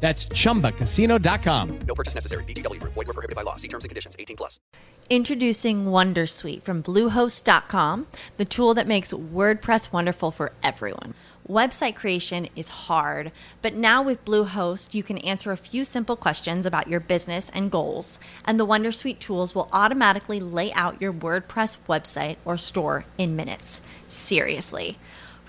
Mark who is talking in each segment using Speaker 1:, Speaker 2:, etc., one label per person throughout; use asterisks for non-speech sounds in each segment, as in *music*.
Speaker 1: That's chumbacasino.com.
Speaker 2: No purchase necessary. VGW Group. Void were prohibited by law. See terms and conditions. 18 plus.
Speaker 3: Introducing Wondersuite from Bluehost.com, the tool that makes WordPress wonderful for everyone. Website creation is hard, but now with Bluehost, you can answer a few simple questions about your business and goals, and the Wondersuite tools will automatically lay out your WordPress website or store in minutes. Seriously.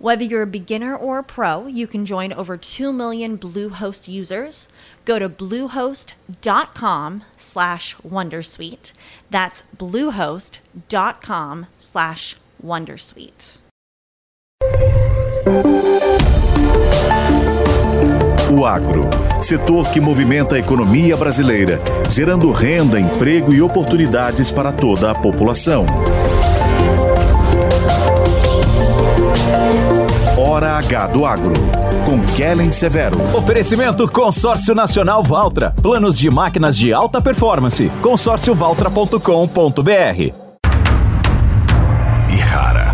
Speaker 3: Whether you're a beginner or a pro, you can join over 2 million Bluehost users. Go to bluehost.com slash wondersuite. That's bluehost.com slash wondersuite.
Speaker 4: O agro, setor que movimenta a economia brasileira, gerando renda, emprego e oportunidades para toda a população. Hora H do Agro, com Kellen Severo.
Speaker 5: Oferecimento Consórcio Nacional Valtra. Planos de máquinas de alta performance. consórciovaltra.com.br.
Speaker 4: E rara.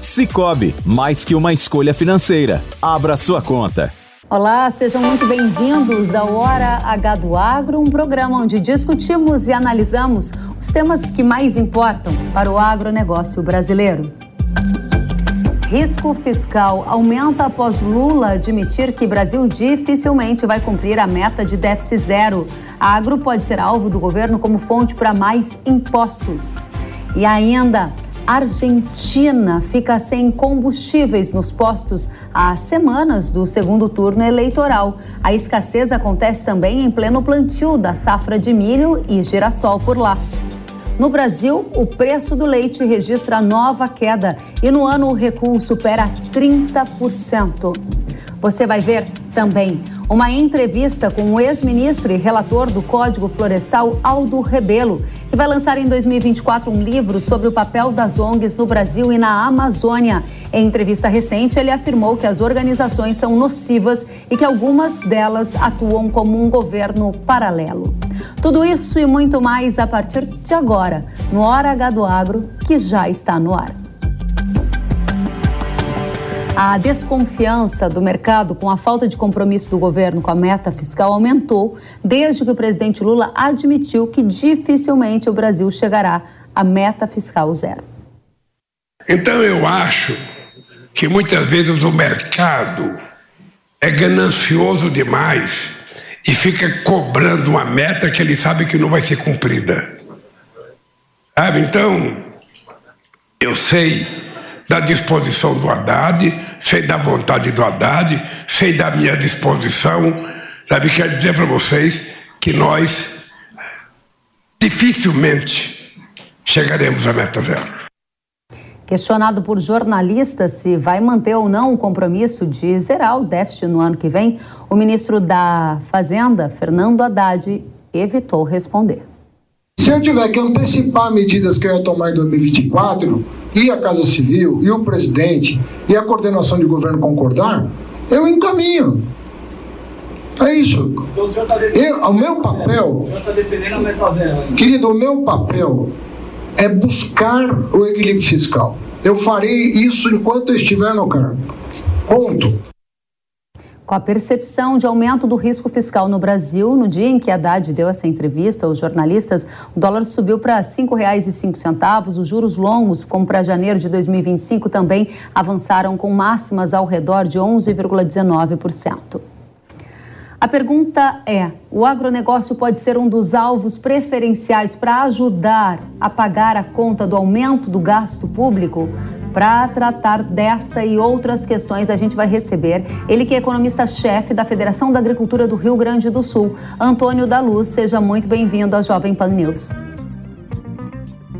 Speaker 5: Cicobi, mais que uma escolha financeira. Abra sua conta.
Speaker 6: Olá, sejam muito bem-vindos ao Hora H do Agro, um programa onde discutimos e analisamos os temas que mais importam para o agronegócio brasileiro. Risco fiscal aumenta após Lula admitir que Brasil dificilmente vai cumprir a meta de déficit zero. A agro pode ser alvo do governo como fonte para mais impostos. E ainda, Argentina fica sem combustíveis nos postos há semanas do segundo turno eleitoral. A escassez acontece também em pleno plantio da safra de milho e girassol por lá. No Brasil, o preço do leite registra nova queda e no ano o recuo supera 30%. Você vai ver também uma entrevista com o ex-ministro e relator do Código Florestal, Aldo Rebelo, que vai lançar em 2024 um livro sobre o papel das ONGs no Brasil e na Amazônia. Em entrevista recente, ele afirmou que as organizações são nocivas e que algumas delas atuam como um governo paralelo. Tudo isso e muito mais a partir de agora, no Hora H do Agro, que já está no ar. A desconfiança do mercado com a falta de compromisso do governo com a meta fiscal aumentou desde que o presidente Lula admitiu que dificilmente o Brasil chegará à meta fiscal zero.
Speaker 7: Então eu acho que muitas vezes o mercado é ganancioso demais e fica cobrando uma meta que ele sabe que não vai ser cumprida. Sabe? Então, eu sei da disposição do Haddad, sei da vontade do Haddad, sei da minha disposição. Sabe, quero dizer para vocês que nós dificilmente chegaremos à meta zero.
Speaker 6: Questionado por jornalistas se vai manter ou não o compromisso de zerar o déficit no ano que vem, o ministro da Fazenda, Fernando Haddad, evitou responder.
Speaker 8: Se eu tiver que antecipar medidas que eu ia tomar em 2024, e a Casa Civil, e o presidente, e a coordenação de governo concordar, eu encaminho. É isso.
Speaker 9: Então, o,
Speaker 8: eu, o meu papel.
Speaker 9: O senhor está defendendo a meta zero.
Speaker 8: Querido, o meu papel é buscar o equilíbrio fiscal. Eu farei isso enquanto estiver no cargo. Ponto.
Speaker 6: Com a percepção de aumento do risco fiscal no Brasil, no dia em que Haddad deu essa entrevista aos jornalistas, o dólar subiu para R$ 5,05. Os juros longos, como para janeiro de 2025, também avançaram com máximas ao redor de 11,19%. A pergunta é: o agronegócio pode ser um dos alvos preferenciais para ajudar a pagar a conta do aumento do gasto público? Para tratar desta e outras questões, a gente vai receber ele que é economista-chefe da Federação da Agricultura do Rio Grande do Sul, Antônio da Luz. Seja muito bem-vindo à Jovem Pan News.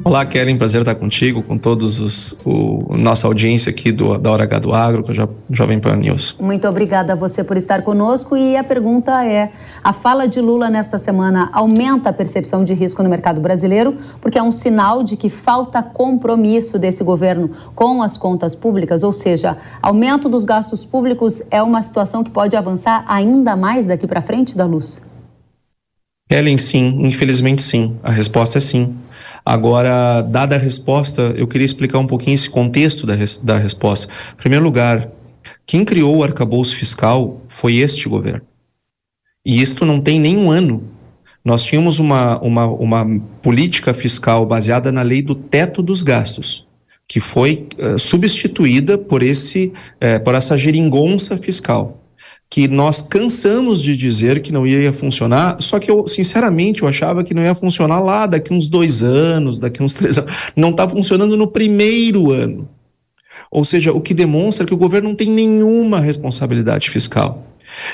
Speaker 9: Olá, Kellen, prazer estar contigo, com todos os o, nossa audiência aqui do, da Hora H do Agro, com a jo, Jovem Pan News.
Speaker 6: Muito obrigada a você por estar conosco e a pergunta é: a fala de Lula nesta semana aumenta a percepção de risco no mercado brasileiro, porque é um sinal de que falta compromisso desse governo com as contas públicas, ou seja, aumento dos gastos públicos é uma situação que pode avançar ainda mais daqui para frente da luz?
Speaker 9: Kellen, sim, infelizmente sim. A resposta é sim. Agora, dada a resposta, eu queria explicar um pouquinho esse contexto da, res, da resposta. Em primeiro lugar, quem criou o arcabouço fiscal foi este governo. E isto não tem nenhum ano. Nós tínhamos uma, uma, uma política fiscal baseada na lei do teto dos gastos, que foi uh, substituída por, esse, uh, por essa geringonça fiscal que nós cansamos de dizer que não iria funcionar, só que eu, sinceramente, eu achava que não ia funcionar lá daqui uns dois anos, daqui uns três anos. Não está funcionando no primeiro ano. Ou seja, o que demonstra que o governo não tem nenhuma responsabilidade fiscal.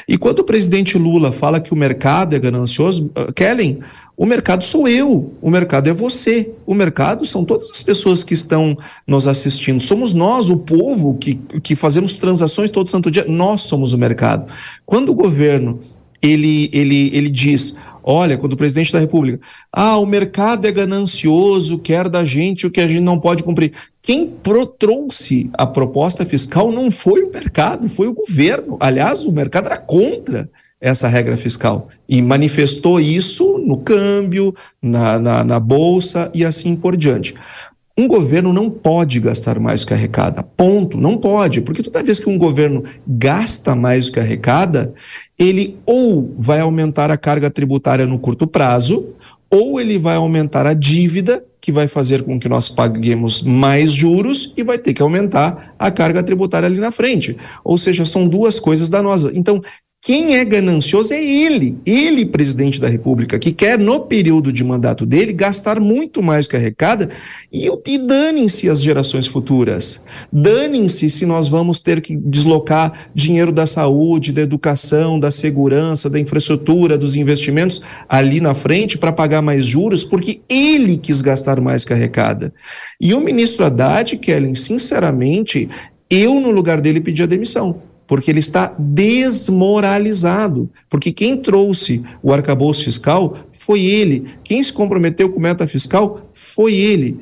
Speaker 9: E quando o presidente Lula fala que o mercado é ganancioso, uh, Kellen, o mercado sou eu, o mercado é você, o mercado são todas as pessoas que estão nos assistindo. Somos nós, o povo, que, que fazemos transações todo santo dia, nós somos o mercado. Quando o governo ele, ele, ele diz: olha, quando o presidente da República, ah, o mercado é ganancioso, quer da gente o que a gente não pode cumprir. Quem pro trouxe a proposta fiscal não foi o mercado, foi o governo. Aliás, o mercado era contra essa regra fiscal e manifestou isso no câmbio, na, na, na bolsa e assim por diante. Um governo não pode gastar mais do que arrecada. Ponto. Não pode. Porque toda vez que um governo gasta mais do que arrecada, ele ou vai aumentar a carga tributária no curto prazo, ou ele vai aumentar a dívida, que vai fazer com que nós paguemos mais juros e vai ter que aumentar a carga tributária ali na frente. Ou seja, são duas coisas danosas. Então, quem é ganancioso é ele, ele, presidente da República, que quer, no período de mandato dele, gastar muito mais que arrecada e, e danem-se as gerações futuras. Danem-se se nós vamos ter que deslocar dinheiro da saúde, da educação, da segurança, da infraestrutura, dos investimentos ali na frente para pagar mais juros, porque ele quis gastar mais que arrecada. E o ministro Haddad, Kellen, sinceramente, eu, no lugar dele, pedi a demissão porque ele está desmoralizado. Porque quem trouxe o arcabouço fiscal foi ele. Quem se comprometeu com meta fiscal foi ele.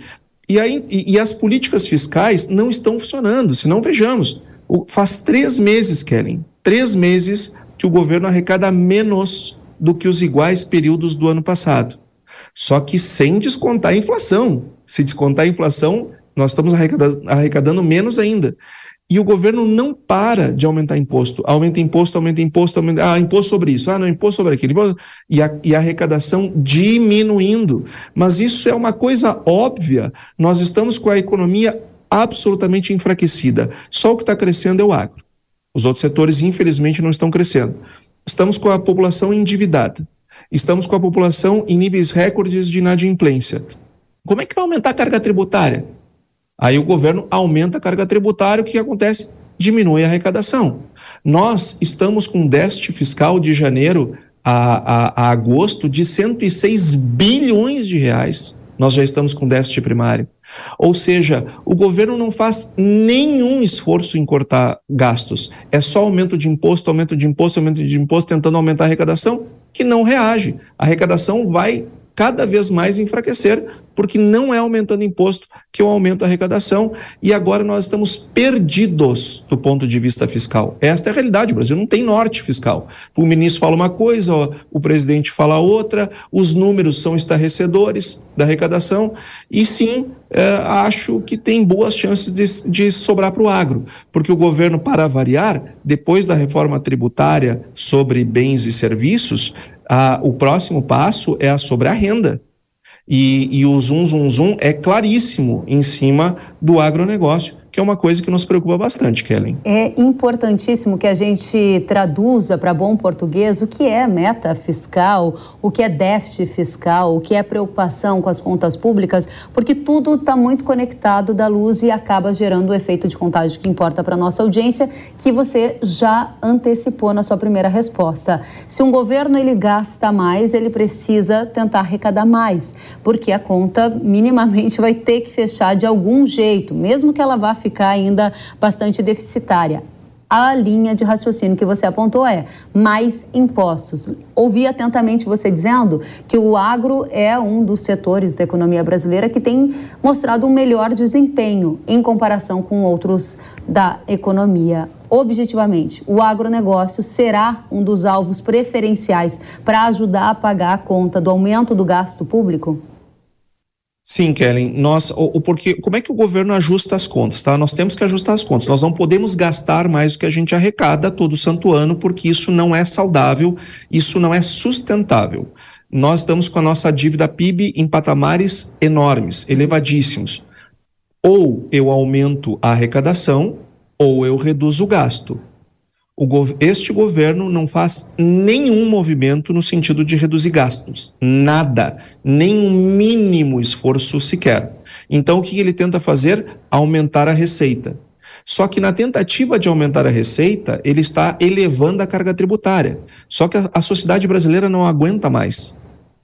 Speaker 9: E, aí, e, e as políticas fiscais não estão funcionando. Se não, vejamos. O, faz três meses, Kellen, três meses que o governo arrecada menos do que os iguais períodos do ano passado. Só que sem descontar a inflação. Se descontar a inflação, nós estamos arrecadando, arrecadando menos ainda. E o governo não para de aumentar imposto. Aumenta imposto, aumenta imposto, aumenta. Ah, imposto sobre isso. Ah, não, imposto sobre aquilo. E a, e a arrecadação diminuindo. Mas isso é uma coisa óbvia. Nós estamos com a economia absolutamente enfraquecida. Só o que está crescendo é o agro. Os outros setores, infelizmente, não estão crescendo. Estamos com a população endividada. Estamos com a população em níveis recordes de inadimplência. Como é que vai aumentar a carga tributária? Aí o governo aumenta a carga tributária, o que acontece? Diminui a arrecadação. Nós estamos com um déficit fiscal de janeiro a, a, a agosto de 106 bilhões de reais. Nós já estamos com déficit primário. Ou seja, o governo não faz nenhum esforço em cortar gastos. É só aumento de imposto, aumento de imposto, aumento de imposto, tentando aumentar a arrecadação, que não reage. A arrecadação vai cada vez mais enfraquecer, porque não é aumentando imposto que eu aumento a arrecadação e agora nós estamos perdidos do ponto de vista fiscal. Esta é a realidade, o Brasil não tem norte fiscal. O ministro fala uma coisa, o presidente fala outra, os números são estarrecedores da arrecadação e sim, é, acho que tem boas chances de, de sobrar para o agro, porque o governo, para variar, depois da reforma tributária sobre bens e serviços, o próximo passo é a sobre a renda. E, e o zum, zum, zum é claríssimo em cima do agronegócio que é uma coisa que nos preocupa bastante, Kellen.
Speaker 6: É importantíssimo que a gente traduza para bom português o que é meta fiscal, o que é déficit fiscal, o que é preocupação com as contas públicas, porque tudo está muito conectado da luz e acaba gerando o efeito de contágio que importa para a nossa audiência, que você já antecipou na sua primeira resposta. Se um governo ele gasta mais, ele precisa tentar arrecadar mais, porque a conta minimamente *laughs* vai ter que fechar de algum jeito, mesmo que ela vá ficar ainda bastante deficitária. A linha de raciocínio que você apontou é mais impostos. Ouvi atentamente você dizendo que o agro é um dos setores da economia brasileira que tem mostrado um melhor desempenho em comparação com outros da economia. Objetivamente, o agronegócio será um dos alvos preferenciais para ajudar a pagar a conta do aumento do gasto público?
Speaker 9: Sim, Kellen. Nós, o, o, porque, como é que o governo ajusta as contas? Tá? Nós temos que ajustar as contas. Nós não podemos gastar mais do que a gente arrecada todo santo ano, porque isso não é saudável, isso não é sustentável. Nós estamos com a nossa dívida PIB em patamares enormes, elevadíssimos. Ou eu aumento a arrecadação, ou eu reduzo o gasto este governo não faz nenhum movimento no sentido de reduzir gastos, nada, nem um mínimo esforço sequer. Então, o que ele tenta fazer? Aumentar a receita. Só que na tentativa de aumentar a receita, ele está elevando a carga tributária. Só que a, a sociedade brasileira não aguenta mais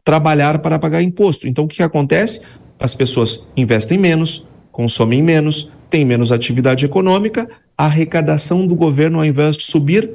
Speaker 9: trabalhar para pagar imposto. Então, o que acontece? As pessoas investem menos, consomem menos, têm menos atividade econômica, a arrecadação do governo, ao invés de subir,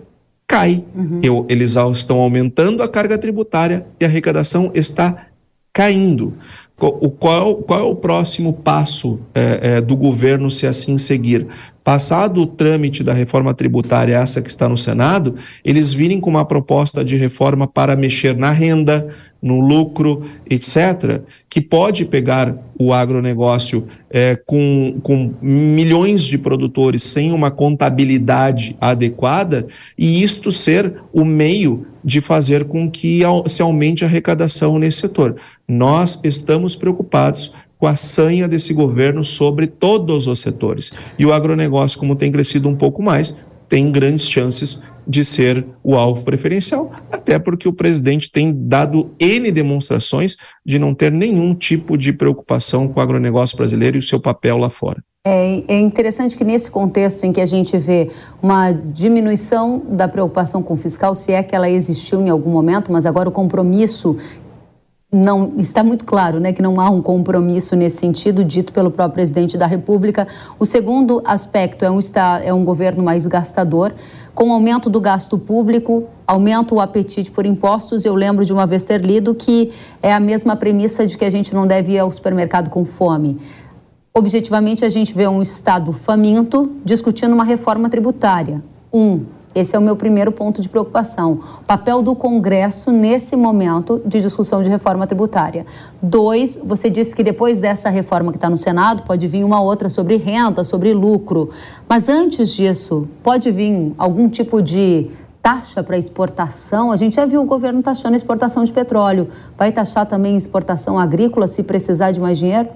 Speaker 9: cai. Uhum. Eu, eles estão aumentando a carga tributária e a arrecadação está caindo. O, qual, qual é o próximo passo é, é, do governo se assim seguir? Passado o trâmite da reforma tributária, essa que está no Senado, eles virem com uma proposta de reforma para mexer na renda, no lucro, etc., que pode pegar o agronegócio é, com, com milhões de produtores sem uma contabilidade adequada e isto ser o meio de fazer com que se aumente a arrecadação nesse setor. Nós estamos preocupados com a sanha desse governo sobre todos os setores. E o agronegócio, como tem crescido um pouco mais, tem grandes chances de ser o alvo preferencial, até porque o presidente tem dado N demonstrações de não ter nenhum tipo de preocupação com o agronegócio brasileiro e o seu papel lá fora.
Speaker 6: É, é, interessante que nesse contexto em que a gente vê uma diminuição da preocupação com o fiscal, se é que ela existiu em algum momento, mas agora o compromisso não está muito claro, né, que não há um compromisso nesse sentido dito pelo próprio presidente da República. O segundo aspecto é um é um governo mais gastador, com aumento do gasto público, aumenta o apetite por impostos. Eu lembro de uma vez ter lido que é a mesma premissa de que a gente não deve ir ao supermercado com fome. Objetivamente, a gente vê um Estado faminto discutindo uma reforma tributária. Um, esse é o meu primeiro ponto de preocupação. O papel do Congresso nesse momento de discussão de reforma tributária. Dois, você disse que depois dessa reforma que está no Senado, pode vir uma outra sobre renda, sobre lucro. Mas antes disso, pode vir algum tipo de taxa para exportação? A gente já viu o governo taxando exportação de petróleo. Vai taxar também exportação agrícola se precisar de mais dinheiro?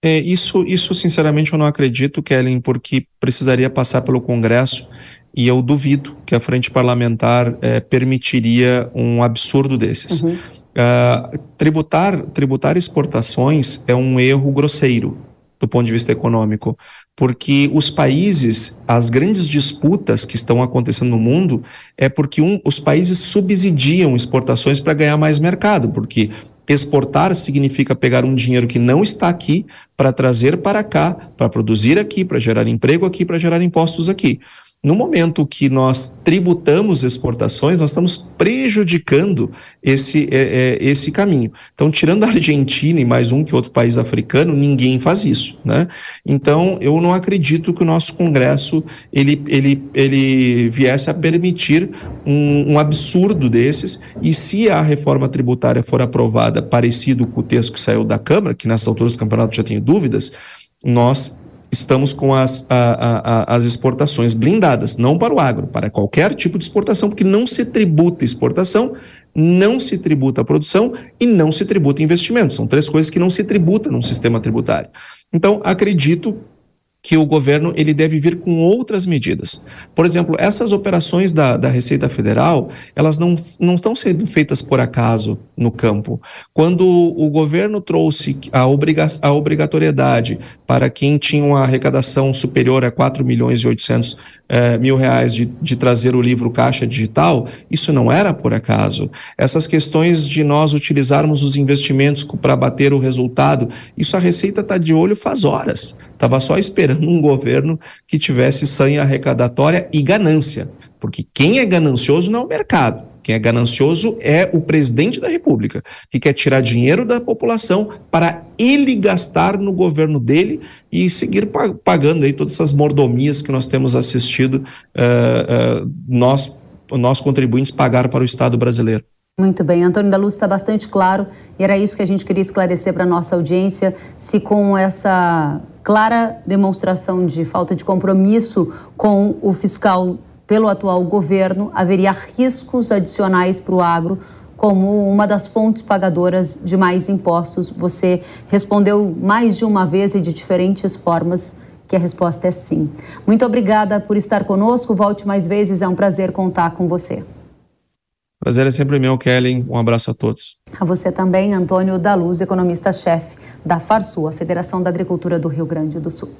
Speaker 9: É, isso, isso, sinceramente, eu não acredito, Kellen, porque precisaria passar pelo Congresso e eu duvido que a frente parlamentar é, permitiria um absurdo desses. Uhum. Uh, tributar, tributar exportações é um erro grosseiro do ponto de vista econômico, porque os países, as grandes disputas que estão acontecendo no mundo é porque um, os países subsidiam exportações para ganhar mais mercado, porque exportar significa pegar um dinheiro que não está aqui para trazer para cá, para produzir aqui, para gerar emprego aqui, para gerar impostos aqui. No momento que nós tributamos exportações, nós estamos prejudicando esse, é, é, esse caminho. Então, tirando a Argentina e mais um que outro país africano, ninguém faz isso. Né? Então, eu não acredito que o nosso Congresso ele, ele, ele viesse a permitir um, um absurdo desses. E se a reforma tributária for aprovada parecido com o texto que saiu da Câmara, que nessas alturas do campeonato já tenho dúvidas, nós estamos com as, a, a, as exportações blindadas, não para o agro, para qualquer tipo de exportação, porque não se tributa exportação, não se tributa a produção e não se tributa investimento. São três coisas que não se tributam num sistema tributário. Então, acredito que o governo ele deve vir com outras medidas. Por exemplo, essas operações da, da Receita Federal, elas não, não estão sendo feitas por acaso no campo. Quando o governo trouxe a, obriga a obrigatoriedade para quem tinha uma arrecadação superior a 4 milhões e 800 é, mil reais de, de trazer o livro Caixa Digital, isso não era por acaso. Essas questões de nós utilizarmos os investimentos para bater o resultado, isso a Receita está de olho faz horas. Estava só esperando um governo que tivesse sanha arrecadatória e ganância. Porque quem é ganancioso não é o mercado. Quem é ganancioso é o presidente da República, que quer tirar dinheiro da população para ele gastar no governo dele e seguir pagando aí todas essas mordomias que nós temos assistido, uh, uh, nós, nós contribuintes, pagar para o Estado brasileiro.
Speaker 6: Muito bem, Antônio da Luz está bastante claro e era isso que a gente queria esclarecer para a nossa audiência, se com essa clara demonstração de falta de compromisso com o fiscal pelo atual governo, haveria riscos adicionais para o agro como uma das fontes pagadoras de mais impostos. Você respondeu mais de uma vez e de diferentes formas que a resposta é sim. Muito obrigada por estar conosco. Volte mais vezes, é um prazer contar com você.
Speaker 9: Prazer é sempre meu, Kelly. Um abraço a todos.
Speaker 6: A você também, Antônio da Luz, economista-chefe da Farsul, a Federação da Agricultura do Rio Grande do Sul.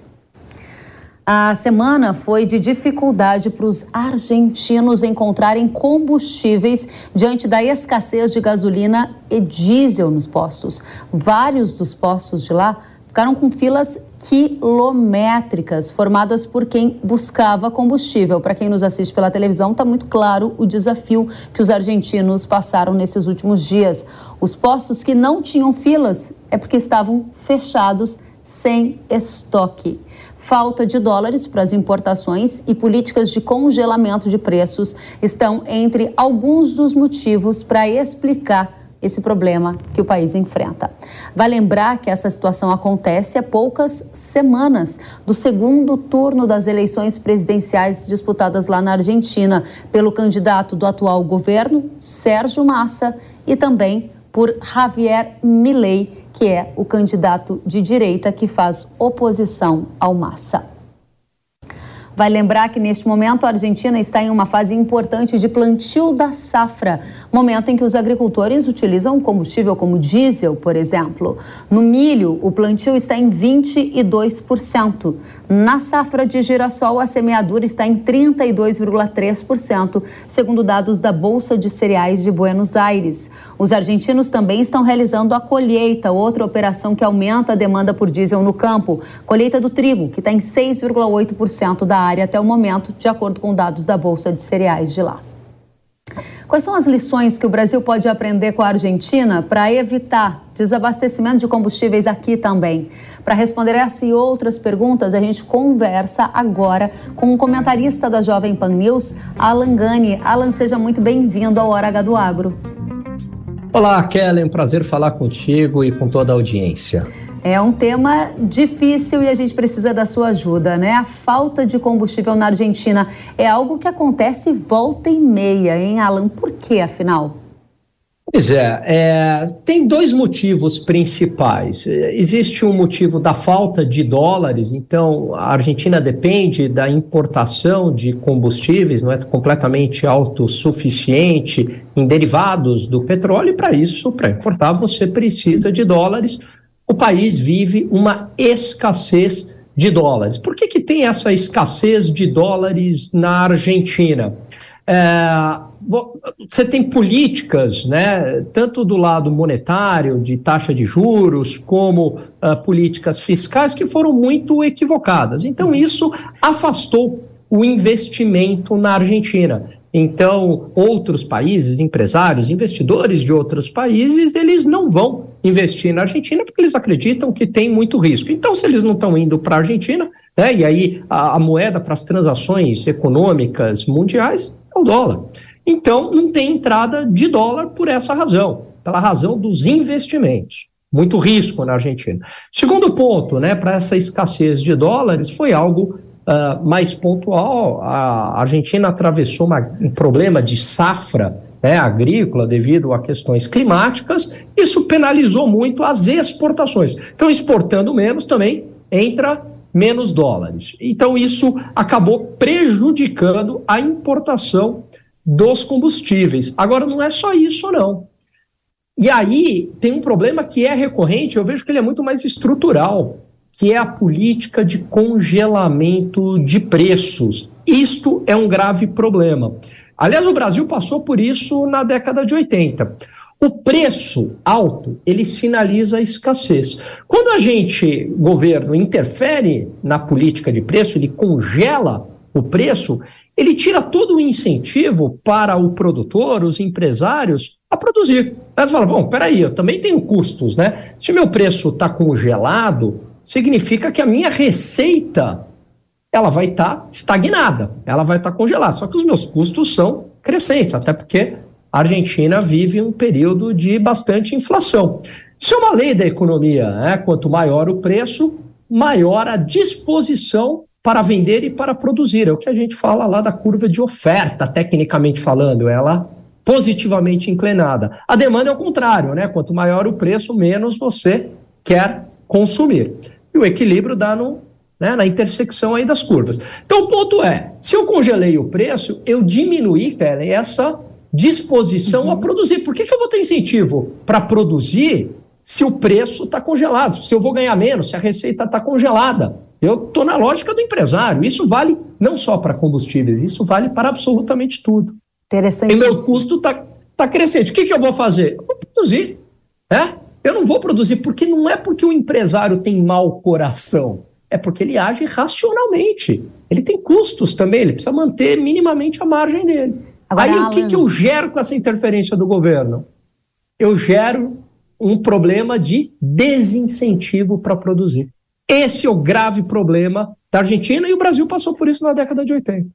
Speaker 6: A semana foi de dificuldade para os argentinos encontrarem combustíveis diante da escassez de gasolina e diesel nos postos. Vários dos postos de lá ficaram com filas quilométricas formadas por quem buscava combustível. Para quem nos assiste pela televisão, está muito claro o desafio que os argentinos passaram nesses últimos dias. Os postos que não tinham filas é porque estavam fechados sem estoque falta de dólares para as importações e políticas de congelamento de preços estão entre alguns dos motivos para explicar esse problema que o país enfrenta. Vai lembrar que essa situação acontece há poucas semanas do segundo turno das eleições presidenciais disputadas lá na Argentina pelo candidato do atual governo, Sérgio Massa, e também por Javier Milei, que é o candidato de direita que faz oposição ao Massa. Vai lembrar que neste momento a Argentina está em uma fase importante de plantio da safra, momento em que os agricultores utilizam combustível como diesel, por exemplo. No milho, o plantio está em 22%. Na safra de girassol, a semeadura está em 32,3%, segundo dados da Bolsa de Cereais de Buenos Aires. Os argentinos também estão realizando a colheita, outra operação que aumenta a demanda por diesel no campo. Colheita do trigo, que está em 6,8% da área até o momento, de acordo com dados da Bolsa de Cereais de lá. Quais são as lições que o Brasil pode aprender com a Argentina para evitar desabastecimento de combustíveis aqui também? Para responder essa e outras perguntas, a gente conversa agora com um comentarista da Jovem Pan News, Alan Gani. Alan, seja muito bem-vindo ao Hora H do Agro.
Speaker 10: Olá, Kellen, prazer falar contigo e com toda a audiência.
Speaker 6: É um tema difícil e a gente precisa da sua ajuda, né? A falta de combustível na Argentina é algo que acontece volta e meia, hein, Alan? Por que, afinal?
Speaker 10: Pois é, é, tem dois motivos principais. Existe um motivo da falta de dólares, então a Argentina depende da importação de combustíveis, não é completamente autossuficiente em derivados do petróleo, e para isso, para importar, você precisa de dólares o país vive uma escassez de dólares. Por que, que tem essa escassez de dólares na Argentina? É, você tem políticas, né, tanto do lado monetário, de taxa de juros, como uh, políticas fiscais que foram muito equivocadas. Então, isso afastou o investimento na Argentina. Então, outros países, empresários, investidores de outros países, eles não vão investir na Argentina porque eles acreditam que tem muito risco. Então, se eles não estão indo para a Argentina, né, e aí a, a moeda para as transações econômicas mundiais é o dólar. Então, não tem entrada de dólar por essa razão, pela razão dos investimentos. Muito risco na Argentina. Segundo ponto, né, para essa escassez de dólares, foi algo uh, mais pontual. A Argentina atravessou uma, um problema de safra né, agrícola devido a questões climáticas, isso penalizou muito as exportações. Então, exportando menos também entra menos dólares. Então, isso acabou prejudicando a importação dos combustíveis. Agora, não é só isso, não. E aí tem um problema que é recorrente, eu vejo que ele é muito mais estrutural, que é a política de congelamento de preços. Isto é um grave problema. Aliás, o Brasil passou por isso na década de 80. O preço alto, ele sinaliza a escassez. Quando a gente, governo, interfere na política de preço, ele congela o preço, ele tira todo o incentivo para o produtor, os empresários, a produzir. Você fala, bom, peraí, eu também tenho custos, né? Se meu preço está congelado, significa que a minha receita ela vai estar tá estagnada, ela vai estar tá congelada. Só que os meus custos são crescentes, até porque a Argentina vive um período de bastante inflação. Isso é uma lei da economia, né? Quanto maior o preço, maior a disposição para vender e para produzir. É o que a gente fala lá da curva de oferta, tecnicamente falando, ela positivamente inclinada. A demanda é o contrário, né? Quanto maior o preço, menos você quer consumir. E o equilíbrio dá no né, na intersecção aí das curvas. Então, o ponto é, se eu congelei o preço, eu diminuí, cara, essa disposição uhum. a produzir. Por que, que eu vou ter incentivo para produzir se o preço está congelado? Se eu vou ganhar menos, se a receita está congelada? Eu estou na lógica do empresário. Isso vale não só para combustíveis, isso vale para absolutamente tudo.
Speaker 6: Interessante.
Speaker 10: E meu custo está tá crescente. O que, que eu vou fazer? Eu vou produzir. É? Eu não vou produzir, porque não é porque o empresário tem mau coração é porque ele age racionalmente. Ele tem custos também, ele precisa manter minimamente a margem dele. Agora, Aí Alan... o que, que eu gero com essa interferência do governo? Eu gero um problema de desincentivo para produzir. Esse é o grave problema da Argentina e o Brasil passou por isso na década de 80.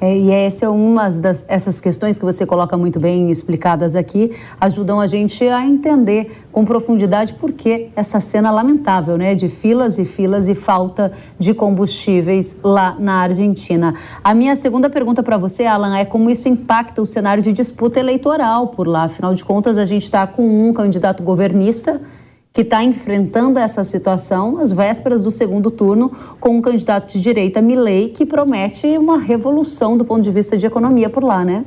Speaker 6: É, e essa é uma das essas questões que você coloca muito bem explicadas aqui, ajudam a gente a entender com profundidade por que essa cena lamentável, né, de filas e filas e falta de combustíveis lá na Argentina. A minha segunda pergunta para você, Alan, é como isso impacta o cenário de disputa eleitoral por lá. Afinal de contas, a gente está com um candidato governista que está enfrentando essa situação às vésperas do segundo turno com um candidato de direita, Milley, que promete uma revolução do ponto de vista de economia por lá, né?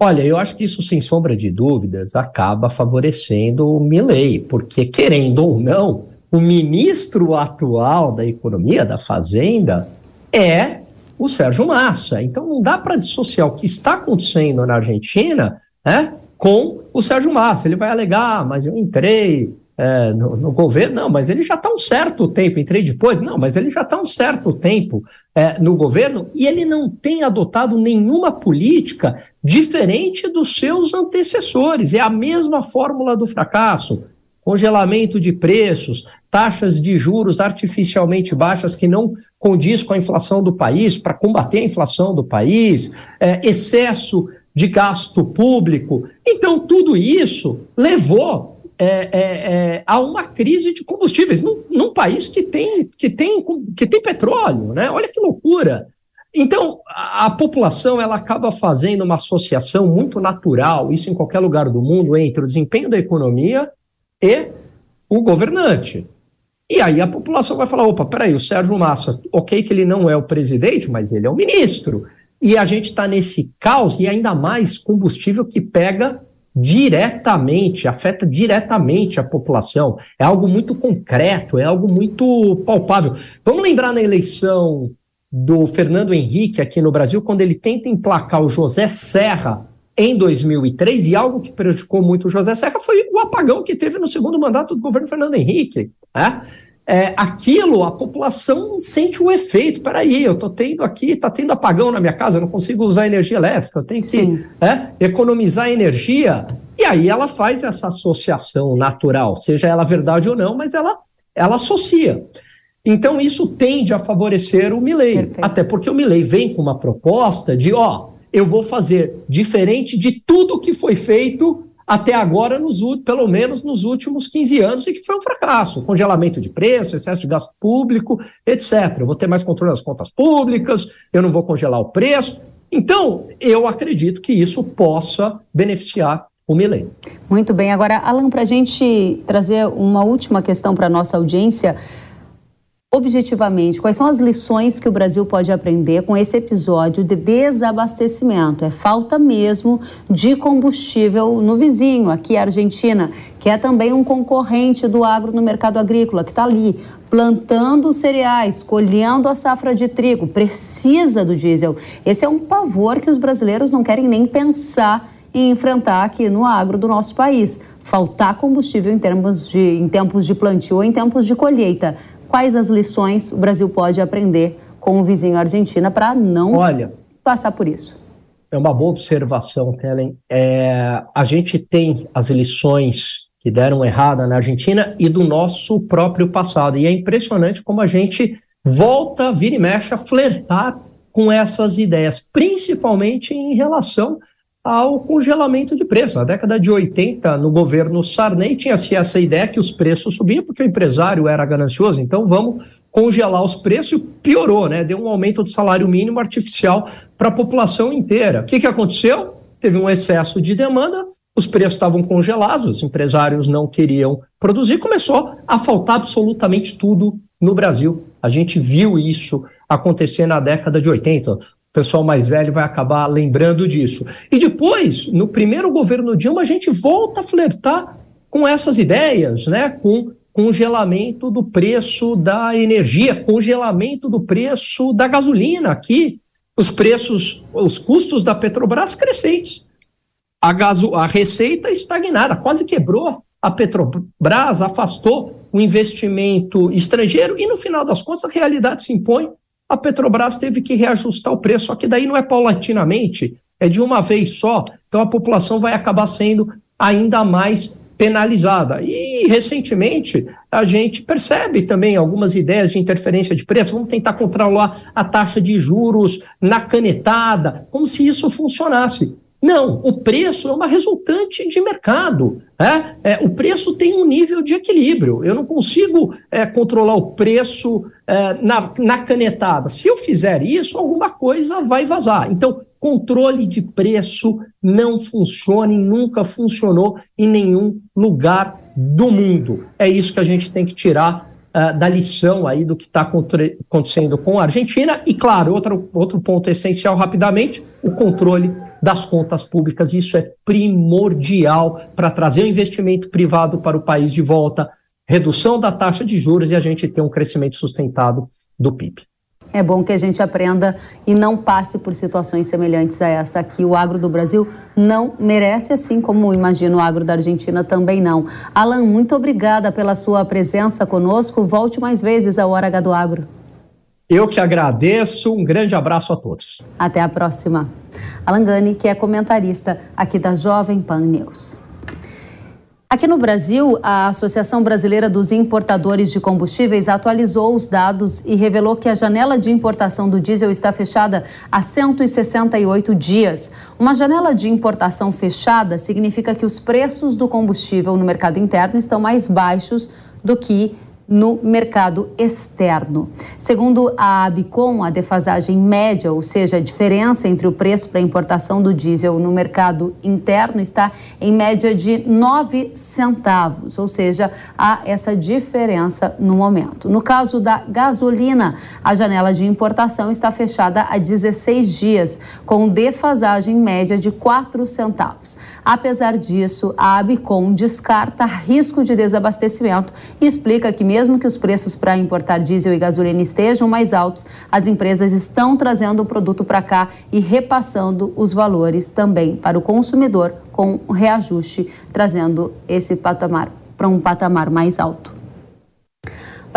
Speaker 10: Olha, eu acho que isso, sem sombra de dúvidas, acaba favorecendo o Milley, porque, querendo ou não, o ministro atual da Economia, da Fazenda, é o Sérgio Massa. Então, não dá para dissociar o que está acontecendo na Argentina né, com o Sérgio Massa. Ele vai alegar, mas eu entrei é, no, no, governo, não, mas ele já está um certo tempo, entrei depois, não, mas ele já está um certo tempo é, no governo e ele não tem adotado nenhuma política diferente dos seus antecessores. É a mesma fórmula do fracasso: congelamento de preços, taxas de juros artificialmente baixas que não condiz com a inflação do país, para combater a inflação do país, é, excesso de gasto público. Então, tudo isso levou é, é, é, há uma crise de combustíveis num, num, país que tem, que, tem, que tem petróleo, né? Olha que loucura. Então, a, a, população ela acaba fazendo uma associação muito natural, isso em qualquer lugar do mundo, entre o desempenho da economia e o governante. E aí a população vai falar: opa, peraí, o Sérgio Massa, ok que ele não é o presidente, mas ele é o ministro. E a gente está nesse caos, e ainda mais combustível que pega diretamente, afeta diretamente a população. É algo muito concreto, é algo muito palpável. Vamos lembrar na eleição do Fernando Henrique aqui no Brasil, quando ele tenta emplacar o José Serra em 2003, e algo que prejudicou muito o José Serra foi o apagão que teve no segundo mandato do governo Fernando Henrique. Né? É, aquilo a população sente o efeito. Peraí, eu estou tendo aqui, está tendo apagão na minha casa, eu não consigo usar energia elétrica, eu tenho que é, economizar energia. E aí ela faz essa associação natural, seja ela verdade ou não, mas ela, ela associa. Então isso tende a favorecer o Milley, até porque o Milley vem com uma proposta de, ó, eu vou fazer diferente de tudo que foi feito até agora, nos, pelo menos nos últimos 15 anos, e que foi um fracasso. Congelamento de preço, excesso de gasto público, etc. Eu vou ter mais controle das contas públicas, eu não vou congelar o preço. Então, eu acredito que isso possa beneficiar o Milei.
Speaker 6: Muito bem. Agora, Alan, para a gente trazer uma última questão para a nossa audiência objetivamente, quais são as lições que o Brasil pode aprender com esse episódio de desabastecimento? É falta mesmo de combustível no vizinho, aqui a Argentina, que é também um concorrente do agro no mercado agrícola, que está ali plantando cereais, colhendo a safra de trigo, precisa do diesel. Esse é um pavor que os brasileiros não querem nem pensar em enfrentar aqui no agro do nosso país. Faltar combustível em, termos de, em tempos de plantio ou em tempos de colheita quais as lições o Brasil pode aprender com o vizinho Argentina para não Olha, passar por isso?
Speaker 10: É uma boa observação, Kellen. É, a gente tem as lições que deram errada na Argentina e do nosso próprio passado. E é impressionante como a gente volta, vira e mexe, a flertar com essas ideias, principalmente em relação ao congelamento de preços. Na década de 80, no governo Sarney, tinha-se essa ideia que os preços subiam porque o empresário era ganancioso, então vamos congelar os preços piorou, né? Deu um aumento do salário mínimo artificial para a população inteira. O que, que aconteceu? Teve um excesso de demanda, os preços estavam congelados, os empresários não queriam produzir, começou a faltar absolutamente tudo no Brasil. A gente viu isso acontecer na década de 80 pessoal mais velho vai acabar lembrando disso. E depois, no primeiro governo Dilma, a gente volta a flertar com essas ideias, né? Com congelamento do preço da energia, congelamento do preço da gasolina aqui, os preços, os custos da Petrobras crescentes. A, gaso, a receita estagnada, quase quebrou a Petrobras, afastou o investimento estrangeiro e, no final das contas, a realidade se impõe a Petrobras teve que reajustar o preço, só que daí não é paulatinamente, é de uma vez só, então a população vai acabar sendo ainda mais penalizada. E recentemente a gente percebe também algumas ideias de interferência de preço, vamos tentar controlar a taxa de juros na canetada, como se isso funcionasse. Não, o preço é uma resultante de mercado. É? É, o preço tem um nível de equilíbrio. Eu não consigo é, controlar o preço é, na, na canetada. Se eu fizer isso, alguma coisa vai vazar. Então, controle de preço não funciona e nunca funcionou em nenhum lugar do mundo. É isso que a gente tem que tirar uh, da lição aí do que está acontecendo com a Argentina. E, claro, outro, outro ponto essencial, rapidamente, o controle das contas públicas. Isso é primordial para trazer o investimento privado para o país de volta, redução da taxa de juros e a gente ter um crescimento sustentado do PIB.
Speaker 6: É bom que a gente aprenda e não passe por situações semelhantes a essa aqui. O agro do Brasil não merece, assim como imagino o agro da Argentina também não. Alan, muito obrigada pela sua presença conosco. Volte mais vezes ao Hora H do Agro.
Speaker 10: Eu que agradeço, um grande abraço a todos.
Speaker 6: Até a próxima. Alan Gani, que é comentarista aqui da Jovem Pan News. Aqui no Brasil, a Associação Brasileira dos Importadores de Combustíveis atualizou os dados e revelou que a janela de importação do diesel está fechada há 168 dias. Uma janela de importação fechada significa que os preços do combustível no mercado interno estão mais baixos do que no mercado externo. Segundo a Abicom, a defasagem média, ou seja, a diferença entre o preço para importação do diesel no mercado interno, está em média de 9 centavos, ou seja, há essa diferença no momento. No caso da gasolina, a janela de importação está fechada há 16 dias, com defasagem média de 4 centavos. Apesar disso, a Abicom descarta risco de desabastecimento e explica que, mesmo que os preços para importar diesel e gasolina estejam mais altos, as empresas estão trazendo o produto para cá e repassando os valores também para o consumidor com reajuste, trazendo esse patamar para um patamar mais alto.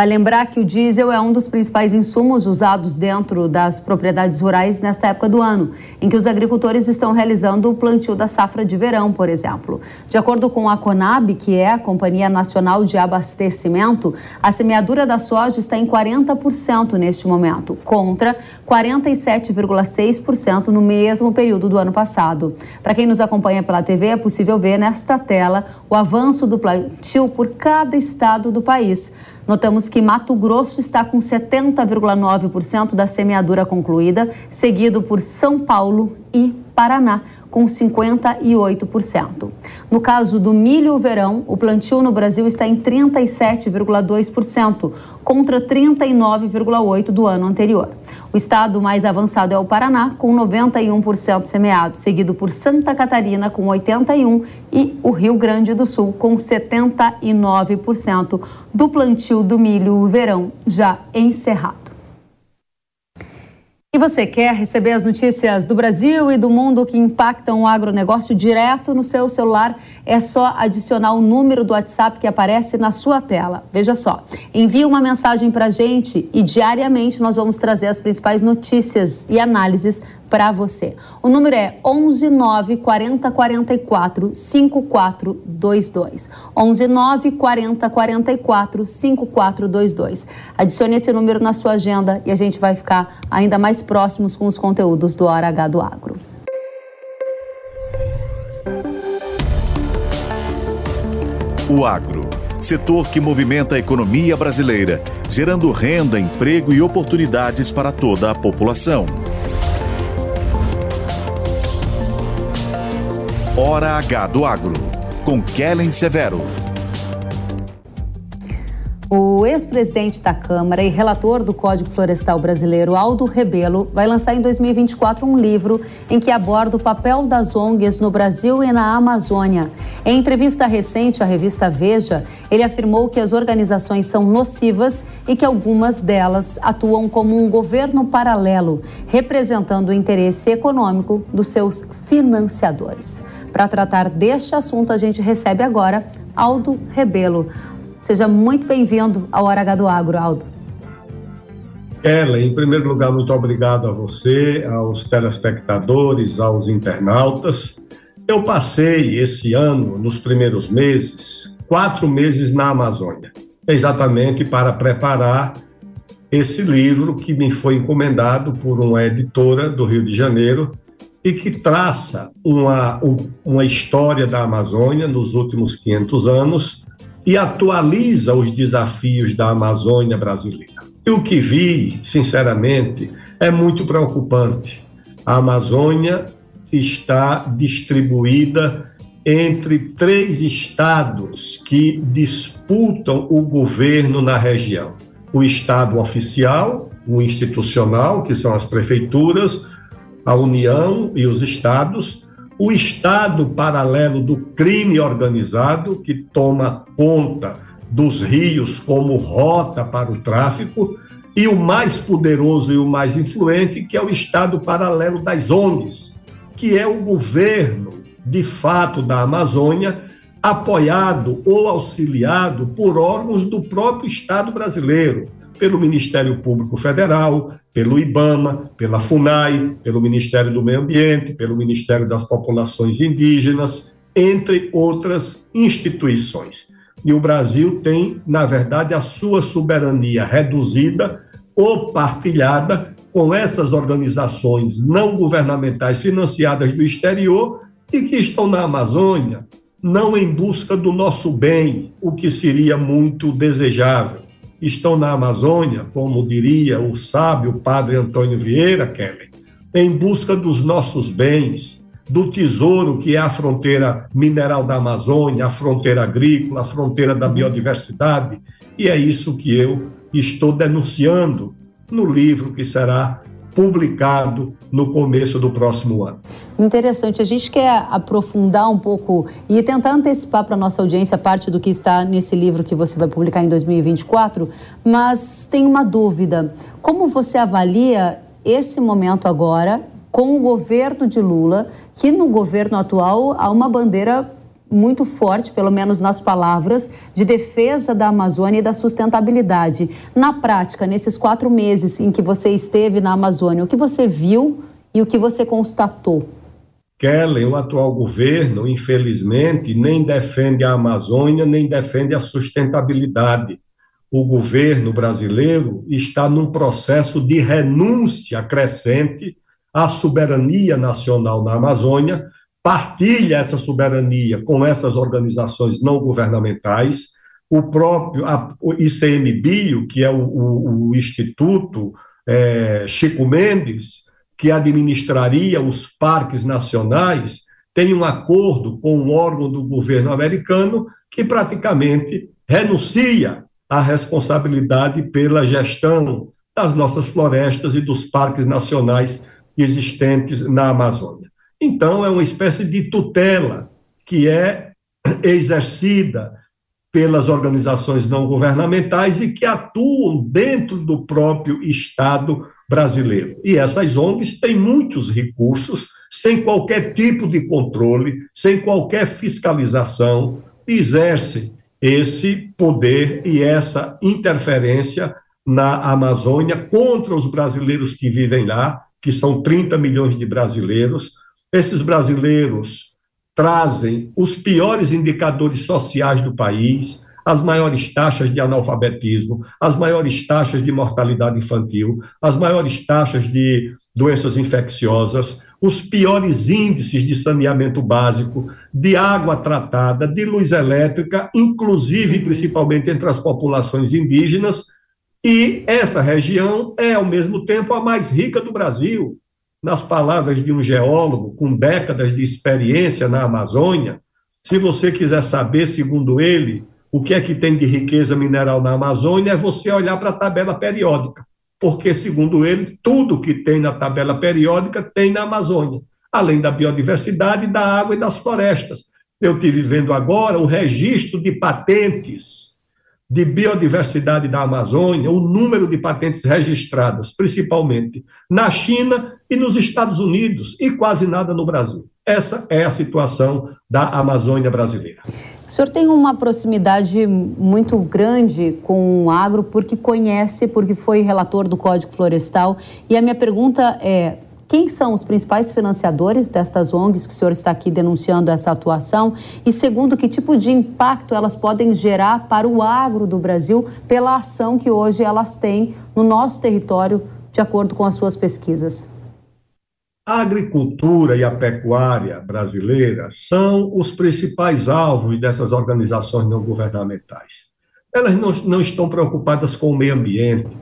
Speaker 6: Vai lembrar que o diesel é um dos principais insumos usados dentro das propriedades rurais nesta época do ano, em que os agricultores estão realizando o plantio da safra de verão, por exemplo. De acordo com a Conab, que é a Companhia Nacional de Abastecimento, a semeadura da soja está em 40% neste momento, contra 47,6% no mesmo período do ano passado. Para quem nos acompanha pela TV, é possível ver nesta tela o avanço do plantio por cada estado do país. Notamos que Mato Grosso está com 70,9% da semeadura concluída, seguido por São Paulo e Paraná, com 58%. No caso do milho verão, o plantio no Brasil está em 37,2%, contra 39,8% do ano anterior. O estado mais avançado é o Paraná, com 91% semeado, seguido por Santa Catarina, com 81%, e o Rio Grande do Sul, com 79% do plantio do milho verão já encerrado. E você quer receber as notícias do Brasil e do mundo que impactam o agronegócio direto no seu celular? É só adicionar o número do WhatsApp que aparece na sua tela. Veja só, envie uma mensagem para a gente e diariamente nós vamos trazer as principais notícias e análises para você. O número é 11 9 40 44 5422. 11 9 40 44 5422. Adicione esse número na sua agenda e a gente vai ficar ainda mais próximos com os conteúdos do Hora H do Agro.
Speaker 4: O agro, setor que movimenta a economia brasileira, gerando renda, emprego e oportunidades para toda a população. Hora H do Agro, com Kellen Severo.
Speaker 6: O ex-presidente da Câmara e relator do Código Florestal Brasileiro, Aldo Rebelo, vai lançar em 2024 um livro em que aborda o papel das ONGs no Brasil e na Amazônia. Em entrevista recente à revista Veja, ele afirmou que as organizações são nocivas e que algumas delas atuam como um governo paralelo, representando o interesse econômico dos seus financiadores. Para tratar deste assunto, a gente recebe agora Aldo Rebelo. Seja muito bem-vindo ao Hora H do Agro, Aldo.
Speaker 11: Ellen, em primeiro lugar, muito obrigado a você, aos telespectadores, aos internautas. Eu passei esse ano, nos primeiros meses, quatro meses na Amazônia, exatamente para preparar esse livro que me foi encomendado por uma editora do Rio de Janeiro e que traça uma, uma história da Amazônia nos últimos 500 anos e atualiza os desafios da Amazônia brasileira. E o que vi, sinceramente, é muito preocupante. A Amazônia está distribuída entre três estados que disputam o governo na região: o estado oficial, o institucional, que são as prefeituras, a União e os estados, o Estado paralelo do crime organizado, que toma conta dos rios como rota para o tráfico, e o mais poderoso e o mais influente, que é o Estado paralelo das ONGs, que é o governo, de fato, da Amazônia, apoiado ou auxiliado por órgãos do próprio Estado brasileiro, pelo Ministério Público Federal, pelo IBAMA, pela FUNAI, pelo Ministério do Meio Ambiente, pelo Ministério das Populações Indígenas, entre outras instituições. E o Brasil tem, na verdade, a sua soberania reduzida ou partilhada com essas organizações não governamentais financiadas do exterior e que estão na Amazônia, não em busca do nosso bem, o que seria muito desejável, estão na Amazônia, como diria o sábio padre Antônio Vieira, Kelly, em busca dos nossos bens, do tesouro que é a fronteira mineral da Amazônia, a fronteira agrícola, a fronteira da biodiversidade. E é isso que eu estou denunciando no livro que será publicado no começo do próximo ano.
Speaker 6: Interessante. A gente quer aprofundar um pouco e tentar antecipar para a nossa audiência parte do que está nesse livro que você vai publicar em 2024, mas tem uma dúvida. Como você avalia esse momento agora com o governo de Lula, que no governo atual há uma bandeira muito forte, pelo menos nas palavras, de defesa da Amazônia e da sustentabilidade. Na prática, nesses quatro meses em que você esteve na Amazônia, o que você viu e o que você constatou?
Speaker 11: Kellen, o atual governo, infelizmente, nem defende a Amazônia, nem defende a sustentabilidade. O governo brasileiro está num processo de renúncia crescente à soberania nacional na Amazônia, partilha essa soberania com essas organizações não governamentais. O próprio a, ICMBio, que é o, o, o Instituto é, Chico Mendes, que administraria os parques nacionais, tem um acordo com um órgão do governo americano que praticamente renuncia à responsabilidade pela gestão das nossas florestas e dos parques nacionais existentes na Amazônia. Então, é uma espécie de tutela que é exercida pelas organizações não governamentais e que atuam dentro do próprio Estado brasileiro. E essas ONGs têm muitos recursos, sem qualquer tipo de controle, sem qualquer fiscalização, exercem esse poder e essa interferência na Amazônia contra os brasileiros que vivem lá, que são 30 milhões de brasileiros. Esses brasileiros trazem os piores indicadores sociais do país, as maiores taxas de analfabetismo, as maiores taxas de mortalidade infantil, as maiores taxas de doenças infecciosas, os piores índices de saneamento básico, de água tratada, de luz elétrica, inclusive principalmente entre as populações indígenas, e essa região é, ao mesmo tempo, a mais rica do Brasil. Nas palavras de um geólogo com décadas de experiência na Amazônia, se você quiser saber, segundo ele, o que é que tem de riqueza mineral na Amazônia, é você olhar para a tabela periódica, porque, segundo ele, tudo que tem na tabela periódica tem na Amazônia, além da biodiversidade, da água e das florestas. Eu tive vendo agora o registro de patentes de biodiversidade da Amazônia, o número de patentes registradas, principalmente na China e nos Estados Unidos, e quase nada no Brasil. Essa é a situação da Amazônia brasileira.
Speaker 6: O senhor tem uma proximidade muito grande com o agro, porque conhece, porque foi relator do Código Florestal. E a minha pergunta é: quem são os principais financiadores destas ONGs que o senhor está aqui denunciando essa atuação? E segundo, que tipo de impacto elas podem gerar para o agro do Brasil pela ação que hoje elas têm no nosso território, de acordo com as suas pesquisas?
Speaker 11: A agricultura e a pecuária brasileira são os principais alvos dessas organizações não governamentais. Elas não, não estão preocupadas com o meio ambiente.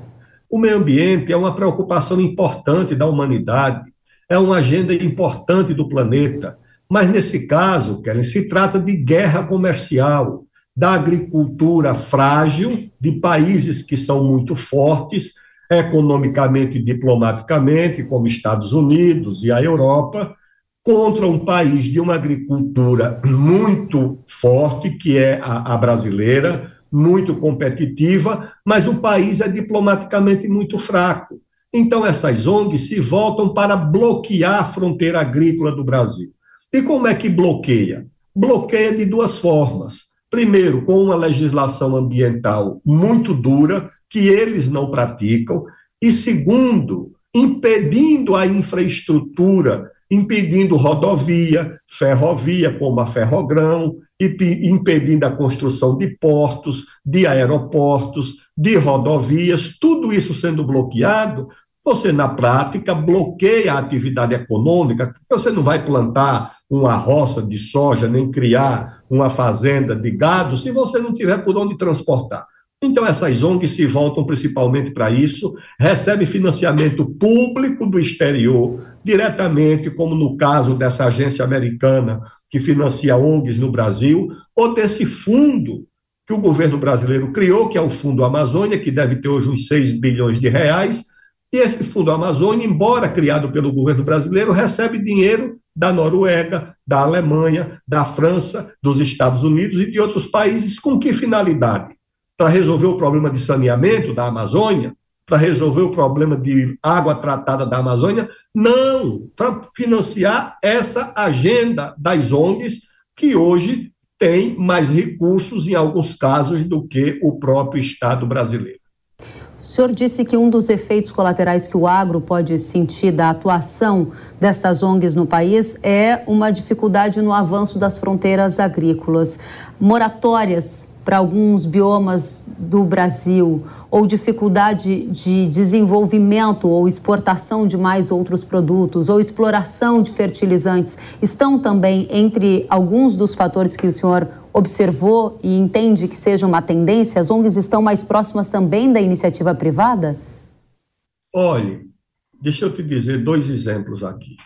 Speaker 11: O meio ambiente é uma preocupação importante da humanidade, é uma agenda importante do planeta. Mas, nesse caso, Kellen, se trata de guerra comercial, da agricultura frágil, de países que são muito fortes economicamente e diplomaticamente, como Estados Unidos e a Europa, contra um país de uma agricultura muito forte, que é a, a brasileira, muito competitiva, mas o país é diplomaticamente muito fraco. Então, essas ONGs se voltam para bloquear a fronteira agrícola do Brasil. E como é que bloqueia? Bloqueia de duas formas. Primeiro, com uma legislação ambiental muito dura, que eles não praticam, e segundo, impedindo a infraestrutura, impedindo rodovia, ferrovia, como a Ferrogrão, impedindo a construção de portos, de aeroportos, de rodovias, tudo isso sendo bloqueado, você, na prática, bloqueia a atividade econômica, você não vai plantar uma roça de soja, nem criar uma fazenda de gado, se você não tiver por onde transportar. Então, essas ONGs se voltam principalmente para isso, recebem financiamento público do exterior, diretamente, como no caso dessa agência americana que financia ONGs no Brasil, ou desse fundo que o governo brasileiro criou, que é o Fundo Amazônia, que deve ter hoje uns 6 bilhões de reais. E esse Fundo Amazônia, embora criado pelo governo brasileiro, recebe dinheiro da Noruega, da Alemanha, da França, dos Estados Unidos e de outros países. Com que finalidade? para resolver o problema de saneamento da Amazônia, para resolver o problema de água tratada da Amazônia, não, para financiar essa agenda das ONGs que hoje tem mais recursos, em alguns casos, do que o próprio Estado brasileiro.
Speaker 6: O senhor disse que um dos efeitos colaterais que o agro pode sentir da atuação dessas ONGs no país é uma dificuldade no avanço das fronteiras agrícolas. Moratórias para alguns biomas do Brasil ou dificuldade de desenvolvimento ou exportação de mais outros produtos ou exploração de fertilizantes estão também entre alguns dos fatores que o senhor observou e entende que seja uma tendência? As ONGs estão mais próximas também da iniciativa privada?
Speaker 11: Olhe, deixa eu te dizer dois exemplos aqui.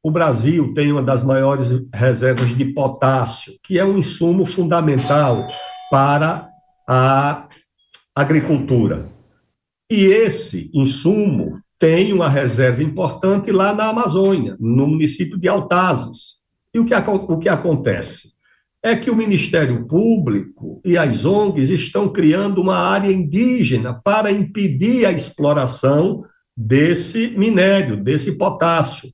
Speaker 11: O Brasil tem uma das maiores reservas de potássio, que é um insumo fundamental para a agricultura. E esse insumo tem uma reserva importante lá na Amazônia, no município de Altazes. E o que, o que acontece? é que o Ministério Público e as ONGs estão criando uma área indígena para impedir a exploração desse minério, desse potássio.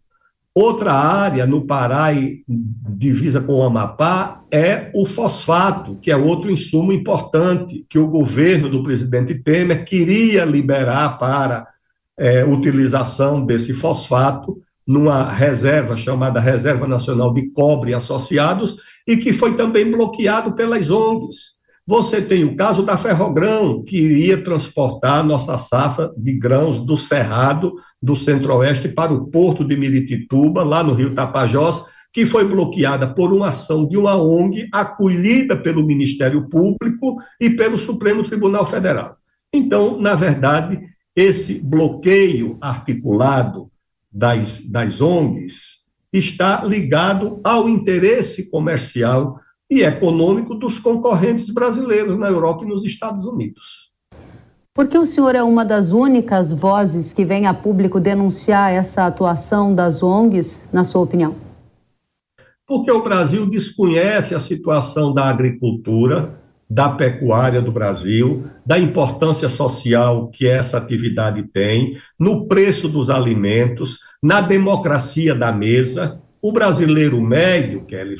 Speaker 11: Outra área no Pará e divisa com o Amapá é o fosfato, que é outro insumo importante que o governo do presidente Temer queria liberar para é, utilização desse fosfato numa reserva chamada Reserva Nacional de Cobre Associados, e que foi também bloqueado pelas ONGs. Você tem o caso da Ferrogrão, que iria transportar nossa safra de grãos do Cerrado, do Centro-Oeste, para o porto de Miritituba, lá no Rio Tapajós, que foi bloqueada por uma ação de uma ONG acolhida pelo Ministério Público e pelo Supremo Tribunal Federal. Então, na verdade, esse bloqueio articulado das, das ONGs está ligado ao interesse comercial e econômico dos concorrentes brasileiros na Europa e nos Estados Unidos.
Speaker 6: Por que o senhor é uma das únicas vozes que vem a público denunciar essa atuação das ONGs, na sua opinião?
Speaker 11: Porque o Brasil desconhece a situação da agricultura, da pecuária do Brasil, da importância social que essa atividade tem, no preço dos alimentos, na democracia da mesa. O brasileiro médio, Kelly,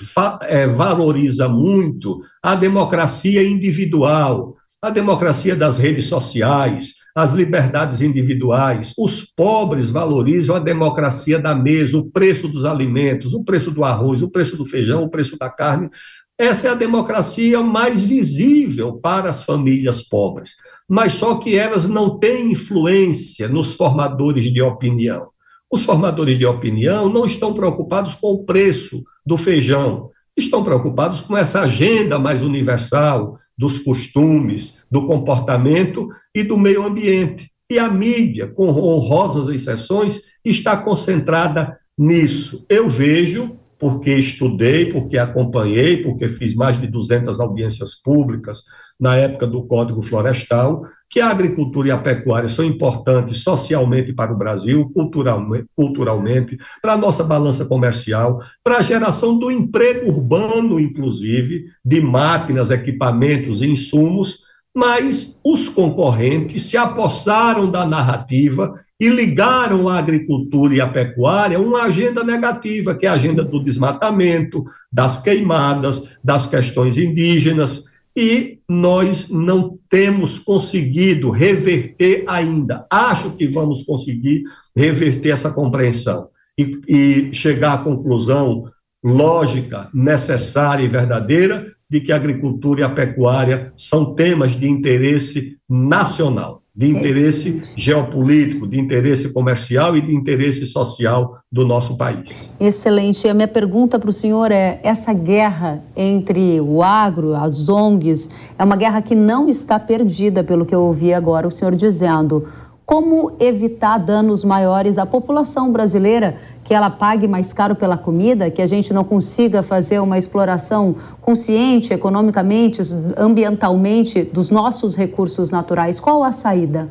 Speaker 11: é, valoriza muito a democracia individual, a democracia das redes sociais, as liberdades individuais. Os pobres valorizam a democracia da mesa, o preço dos alimentos, o preço do arroz, o preço do feijão, o preço da carne. Essa é a democracia mais visível para as famílias pobres, mas só que elas não têm influência nos formadores de opinião. Os formadores de opinião não estão preocupados com o preço do feijão, estão preocupados com essa agenda mais universal dos costumes, do comportamento e do meio ambiente. E a mídia, com honrosas exceções, está concentrada nisso. Eu vejo porque estudei, porque acompanhei, porque fiz mais de 200 audiências públicas na época do Código Florestal, que a agricultura e a pecuária são importantes socialmente para o Brasil, culturalmente, culturalmente para a nossa balança comercial, para a geração do emprego urbano, inclusive, de máquinas, equipamentos e insumos, mas os concorrentes se apossaram da narrativa e ligaram a agricultura e a pecuária a uma agenda negativa, que é a agenda do desmatamento, das queimadas, das questões indígenas, e nós não temos conseguido reverter ainda. Acho que vamos conseguir reverter essa compreensão e, e chegar à conclusão lógica, necessária e verdadeira de que a agricultura e a pecuária são temas de interesse nacional de interesse geopolítico, de interesse comercial e de interesse social do nosso país.
Speaker 6: Excelente. A minha pergunta para o senhor é: essa guerra entre o agro, as ONGs, é uma guerra que não está perdida, pelo que eu ouvi agora o senhor dizendo. Como evitar danos maiores à população brasileira, que ela pague mais caro pela comida, que a gente não consiga fazer uma exploração consciente, economicamente, ambientalmente, dos nossos recursos naturais? Qual a saída?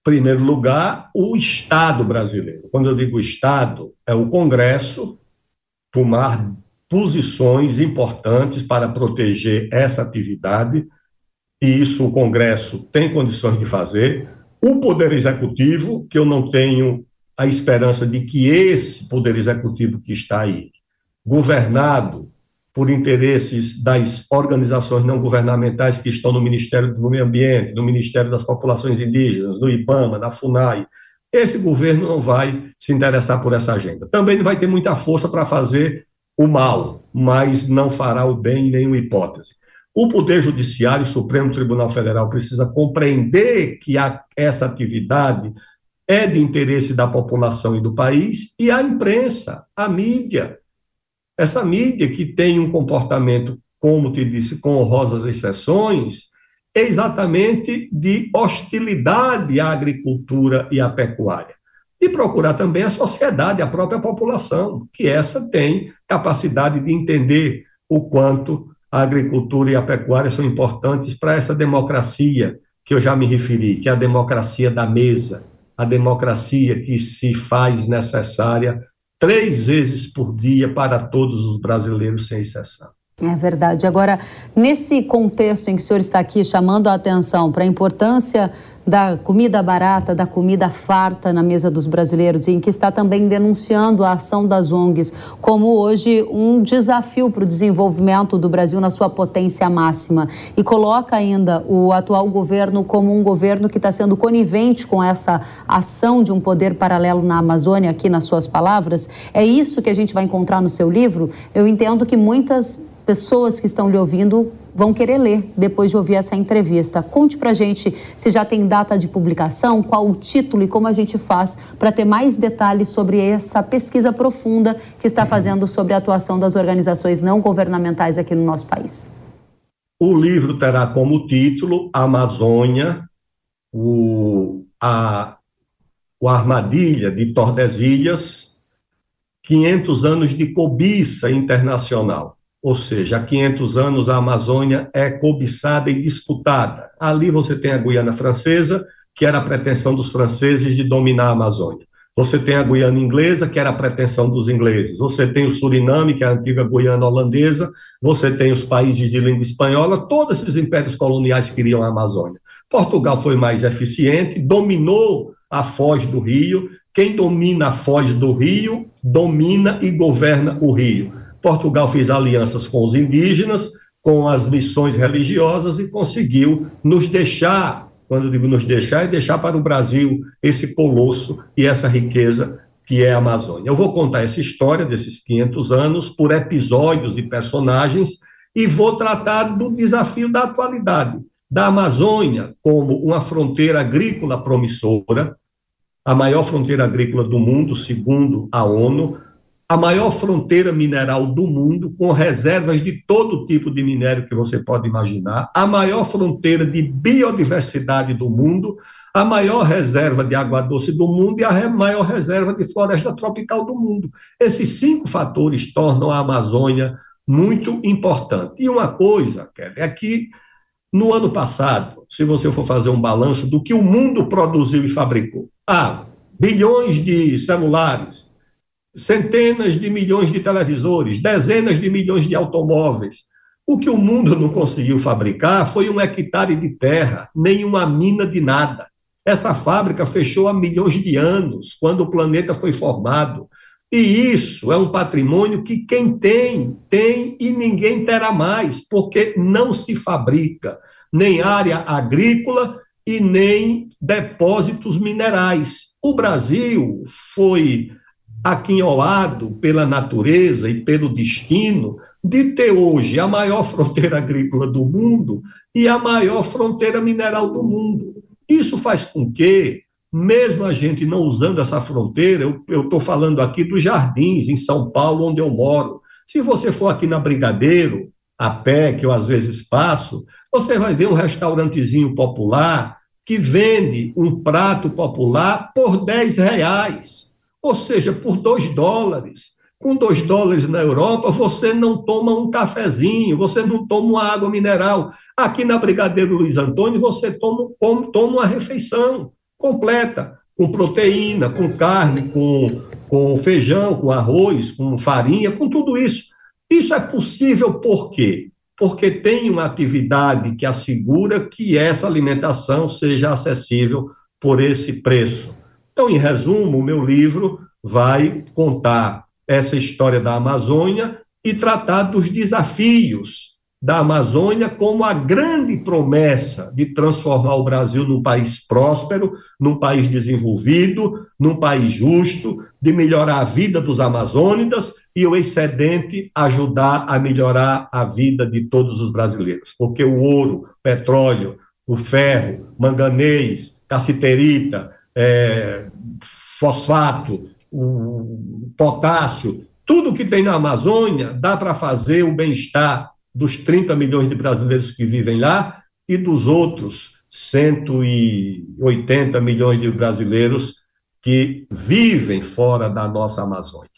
Speaker 11: Em primeiro lugar, o Estado brasileiro. Quando eu digo Estado, é o Congresso tomar posições importantes para proteger essa atividade, e isso o Congresso tem condições de fazer o Poder Executivo, que eu não tenho a esperança de que esse Poder Executivo que está aí, governado por interesses das organizações não governamentais que estão no Ministério do Meio Ambiente, no Ministério das Populações Indígenas, no IBAMA, na FUNAI. Esse governo não vai se interessar por essa agenda. Também não vai ter muita força para fazer o mal, mas não fará o bem em nenhuma hipótese. O Poder Judiciário, o Supremo Tribunal Federal, precisa compreender que a, essa atividade é de interesse da população e do país, e a imprensa, a mídia. Essa mídia que tem um comportamento, como te disse, com honrosas exceções, é exatamente de hostilidade à agricultura e à pecuária. E procurar também a sociedade, a própria população, que essa tem capacidade de entender o quanto a agricultura e a pecuária são importantes para essa democracia que eu já me referi, que é a democracia da mesa, a democracia que se faz necessária três vezes por dia para todos os brasileiros, sem exceção.
Speaker 6: É verdade. Agora, nesse contexto em que o senhor está aqui chamando a atenção para a importância da comida barata, da comida farta na mesa dos brasileiros, e em que está também denunciando a ação das ONGs como hoje um desafio para o desenvolvimento do Brasil na sua potência máxima. E coloca ainda o atual governo como um governo que está sendo conivente com essa ação de um poder paralelo na Amazônia, aqui nas suas palavras. É isso que a gente vai encontrar no seu livro? Eu entendo que muitas pessoas que estão lhe ouvindo vão querer ler depois de ouvir essa entrevista. Conte pra gente se já tem data de publicação, qual o título e como a gente faz para ter mais detalhes sobre essa pesquisa profunda que está fazendo sobre a atuação das organizações não governamentais aqui no nosso país.
Speaker 11: O livro terá como título Amazônia, o, a, o Armadilha de Tordesilhas, 500 anos de cobiça internacional ou seja, há 500 anos a Amazônia é cobiçada e disputada. Ali você tem a Guiana Francesa, que era a pretensão dos franceses de dominar a Amazônia. Você tem a Guiana Inglesa, que era a pretensão dos ingleses. Você tem o Suriname, que é a antiga Guiana Holandesa. Você tem os países de língua espanhola. Todos esses impérios coloniais queriam a Amazônia. Portugal foi mais eficiente, dominou a foz do rio. Quem domina a foz do rio, domina e governa o rio. Portugal fez alianças com os indígenas, com as missões religiosas e conseguiu nos deixar, quando eu digo nos deixar, é deixar para o Brasil esse colosso e essa riqueza que é a Amazônia. Eu vou contar essa história desses 500 anos por episódios e personagens e vou tratar do desafio da atualidade, da Amazônia como uma fronteira agrícola promissora, a maior fronteira agrícola do mundo, segundo a ONU, a maior fronteira mineral do mundo, com reservas de todo tipo de minério que você pode imaginar, a maior fronteira de biodiversidade do mundo, a maior reserva de água doce do mundo e a maior reserva de floresta tropical do mundo. Esses cinco fatores tornam a Amazônia muito importante. E uma coisa, é que no ano passado, se você for fazer um balanço do que o mundo produziu e fabricou, ah, bilhões de celulares, centenas de milhões de televisores, dezenas de milhões de automóveis. O que o mundo não conseguiu fabricar foi um hectare de terra, nem uma mina de nada. Essa fábrica fechou há milhões de anos, quando o planeta foi formado. E isso é um patrimônio que quem tem, tem e ninguém terá mais, porque não se fabrica nem área agrícola e nem depósitos minerais. O Brasil foi aquinhoado pela natureza e pelo destino de ter hoje a maior fronteira agrícola do mundo e a maior fronteira mineral do mundo. Isso faz com que, mesmo a gente não usando essa fronteira, eu estou falando aqui dos jardins, em São Paulo, onde eu moro. Se você for aqui na Brigadeiro, a pé, que eu às vezes passo, você vai ver um restaurantezinho popular que vende um prato popular por 10 reais. Ou seja, por dois dólares. Com dois dólares na Europa, você não toma um cafezinho, você não toma uma água mineral. Aqui na Brigadeiro Luiz Antônio, você toma, toma uma refeição completa, com proteína, com carne, com, com feijão, com arroz, com farinha, com tudo isso. Isso é possível por quê? Porque tem uma atividade que assegura que essa alimentação seja acessível por esse preço. Então, em resumo, o meu livro vai contar essa história da Amazônia e tratar dos desafios da Amazônia como a grande promessa de transformar o Brasil num país próspero, num país desenvolvido, num país justo, de melhorar a vida dos amazônidas e o excedente ajudar a melhorar a vida de todos os brasileiros. Porque o ouro, petróleo, o ferro, manganês, cassiterita, é, fosfato, o potássio, tudo que tem na Amazônia dá para fazer o bem-estar dos 30 milhões de brasileiros que vivem lá e dos outros 180 milhões de brasileiros que vivem fora da nossa Amazônia.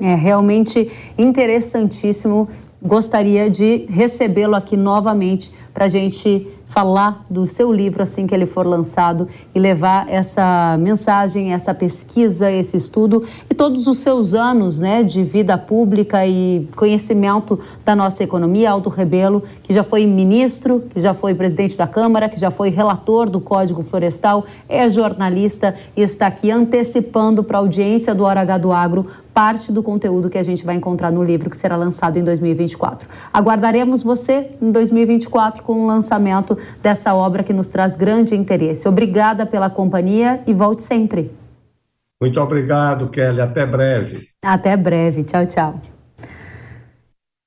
Speaker 6: É realmente interessantíssimo. Gostaria de recebê-lo aqui novamente para a gente falar do seu livro assim que ele for lançado e levar essa mensagem, essa pesquisa, esse estudo e todos os seus anos né, de vida pública e conhecimento da nossa economia. Aldo Rebelo, que já foi ministro, que já foi presidente da Câmara, que já foi relator do Código Florestal, é jornalista e está aqui antecipando para a audiência do Hora H do Agro parte do conteúdo que a gente vai encontrar no livro que será lançado em 2024. Aguardaremos você em 2024 com o lançamento dessa obra que nos traz grande interesse. Obrigada pela companhia e volte sempre.
Speaker 11: Muito obrigado, Kelly. Até breve.
Speaker 6: Até breve. Tchau, tchau.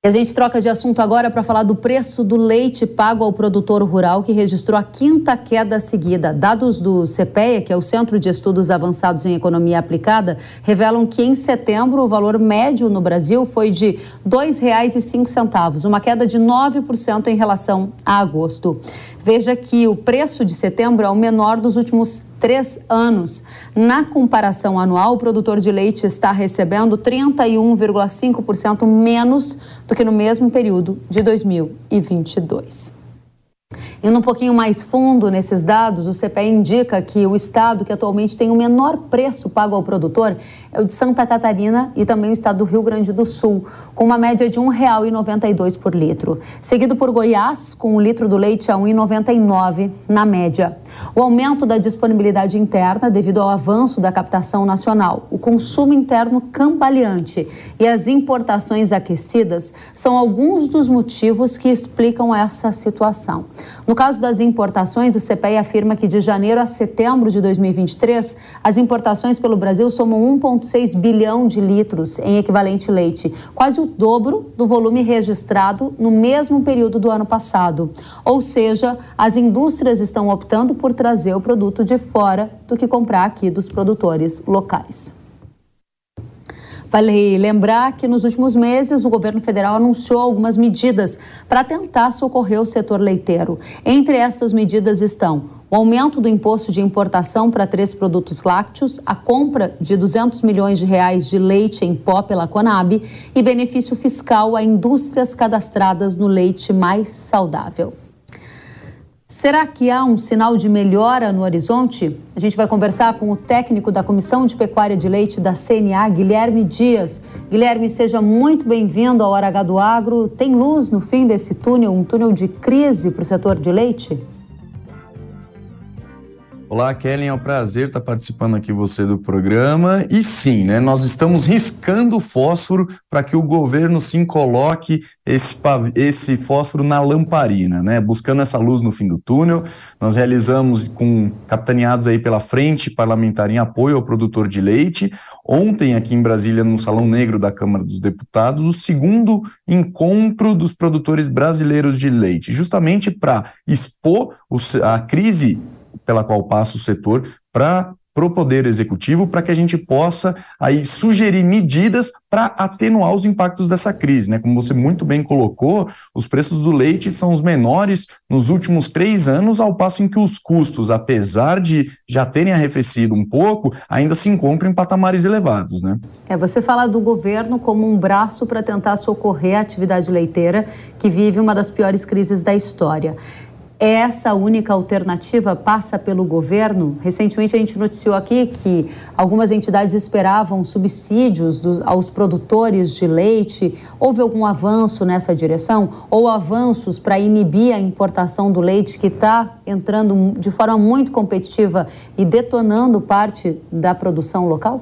Speaker 6: A gente troca de assunto agora para falar do preço do leite pago ao produtor rural, que registrou a quinta queda seguida. Dados do CPEA, que é o Centro de Estudos Avançados em Economia Aplicada, revelam que em setembro o valor médio no Brasil foi de R$ 2,05, uma queda de 9% em relação a agosto. Veja que o preço de setembro é o menor dos últimos três anos. Na comparação anual, o produtor de leite está recebendo 31,5% menos do que no mesmo período de 2022. Indo um pouquinho mais fundo nesses dados, o CPE indica que o estado que atualmente tem o menor preço pago ao produtor é o de Santa Catarina e também o estado do Rio Grande do Sul, com uma média de R$ 1,92 por litro. Seguido por Goiás, com o litro do leite a R$ 1,99 na média. O aumento da disponibilidade interna devido ao avanço da captação nacional, o consumo interno cambaleante e as importações aquecidas são alguns dos motivos que explicam essa situação. No caso das importações, o CPI afirma que de janeiro a setembro de 2023, as importações pelo Brasil somam 1,6 bilhão de litros em equivalente leite, quase o dobro do volume registrado no mesmo período do ano passado. Ou seja, as indústrias estão optando por trazer o produto de fora do que comprar aqui dos produtores locais. Vale lembrar que nos últimos meses o governo federal anunciou algumas medidas para tentar socorrer o setor leiteiro. Entre essas medidas estão o aumento do imposto de importação para três produtos lácteos, a compra de 200 milhões de reais de leite em pó pela Conab e benefício fiscal a indústrias cadastradas no leite mais saudável. Será que há um sinal de melhora no horizonte? A gente vai conversar com o técnico da Comissão de Pecuária de Leite da CNA, Guilherme Dias. Guilherme, seja muito bem-vindo ao Hora H do Agro. Tem luz no fim desse túnel, um túnel de crise para o setor de leite?
Speaker 12: Olá, Kellen, é um prazer estar participando aqui você do programa. E sim, né, nós estamos riscando fósforo para que o governo sim coloque esse, esse fósforo na lamparina, né, buscando essa luz no fim do túnel. Nós realizamos com capitaneados aí pela Frente Parlamentar em apoio ao produtor de leite. Ontem, aqui em Brasília, no Salão Negro da Câmara dos Deputados, o segundo encontro dos produtores brasileiros de leite, justamente para expor a crise pela qual passa o setor para o Poder Executivo para que a gente possa aí sugerir medidas para atenuar os impactos dessa crise. Né? Como você muito bem colocou, os preços do leite são os menores nos últimos três anos, ao passo em que os custos, apesar de já terem arrefecido um pouco, ainda se encontram em patamares elevados. Né?
Speaker 6: É, você fala do governo como um braço para tentar socorrer a atividade leiteira, que vive uma das piores crises da história essa única alternativa passa pelo governo? Recentemente a gente noticiou aqui que algumas entidades esperavam subsídios aos produtores de leite. Houve algum avanço nessa direção? Ou avanços para inibir a importação do leite que está entrando de forma muito competitiva e detonando parte da produção local?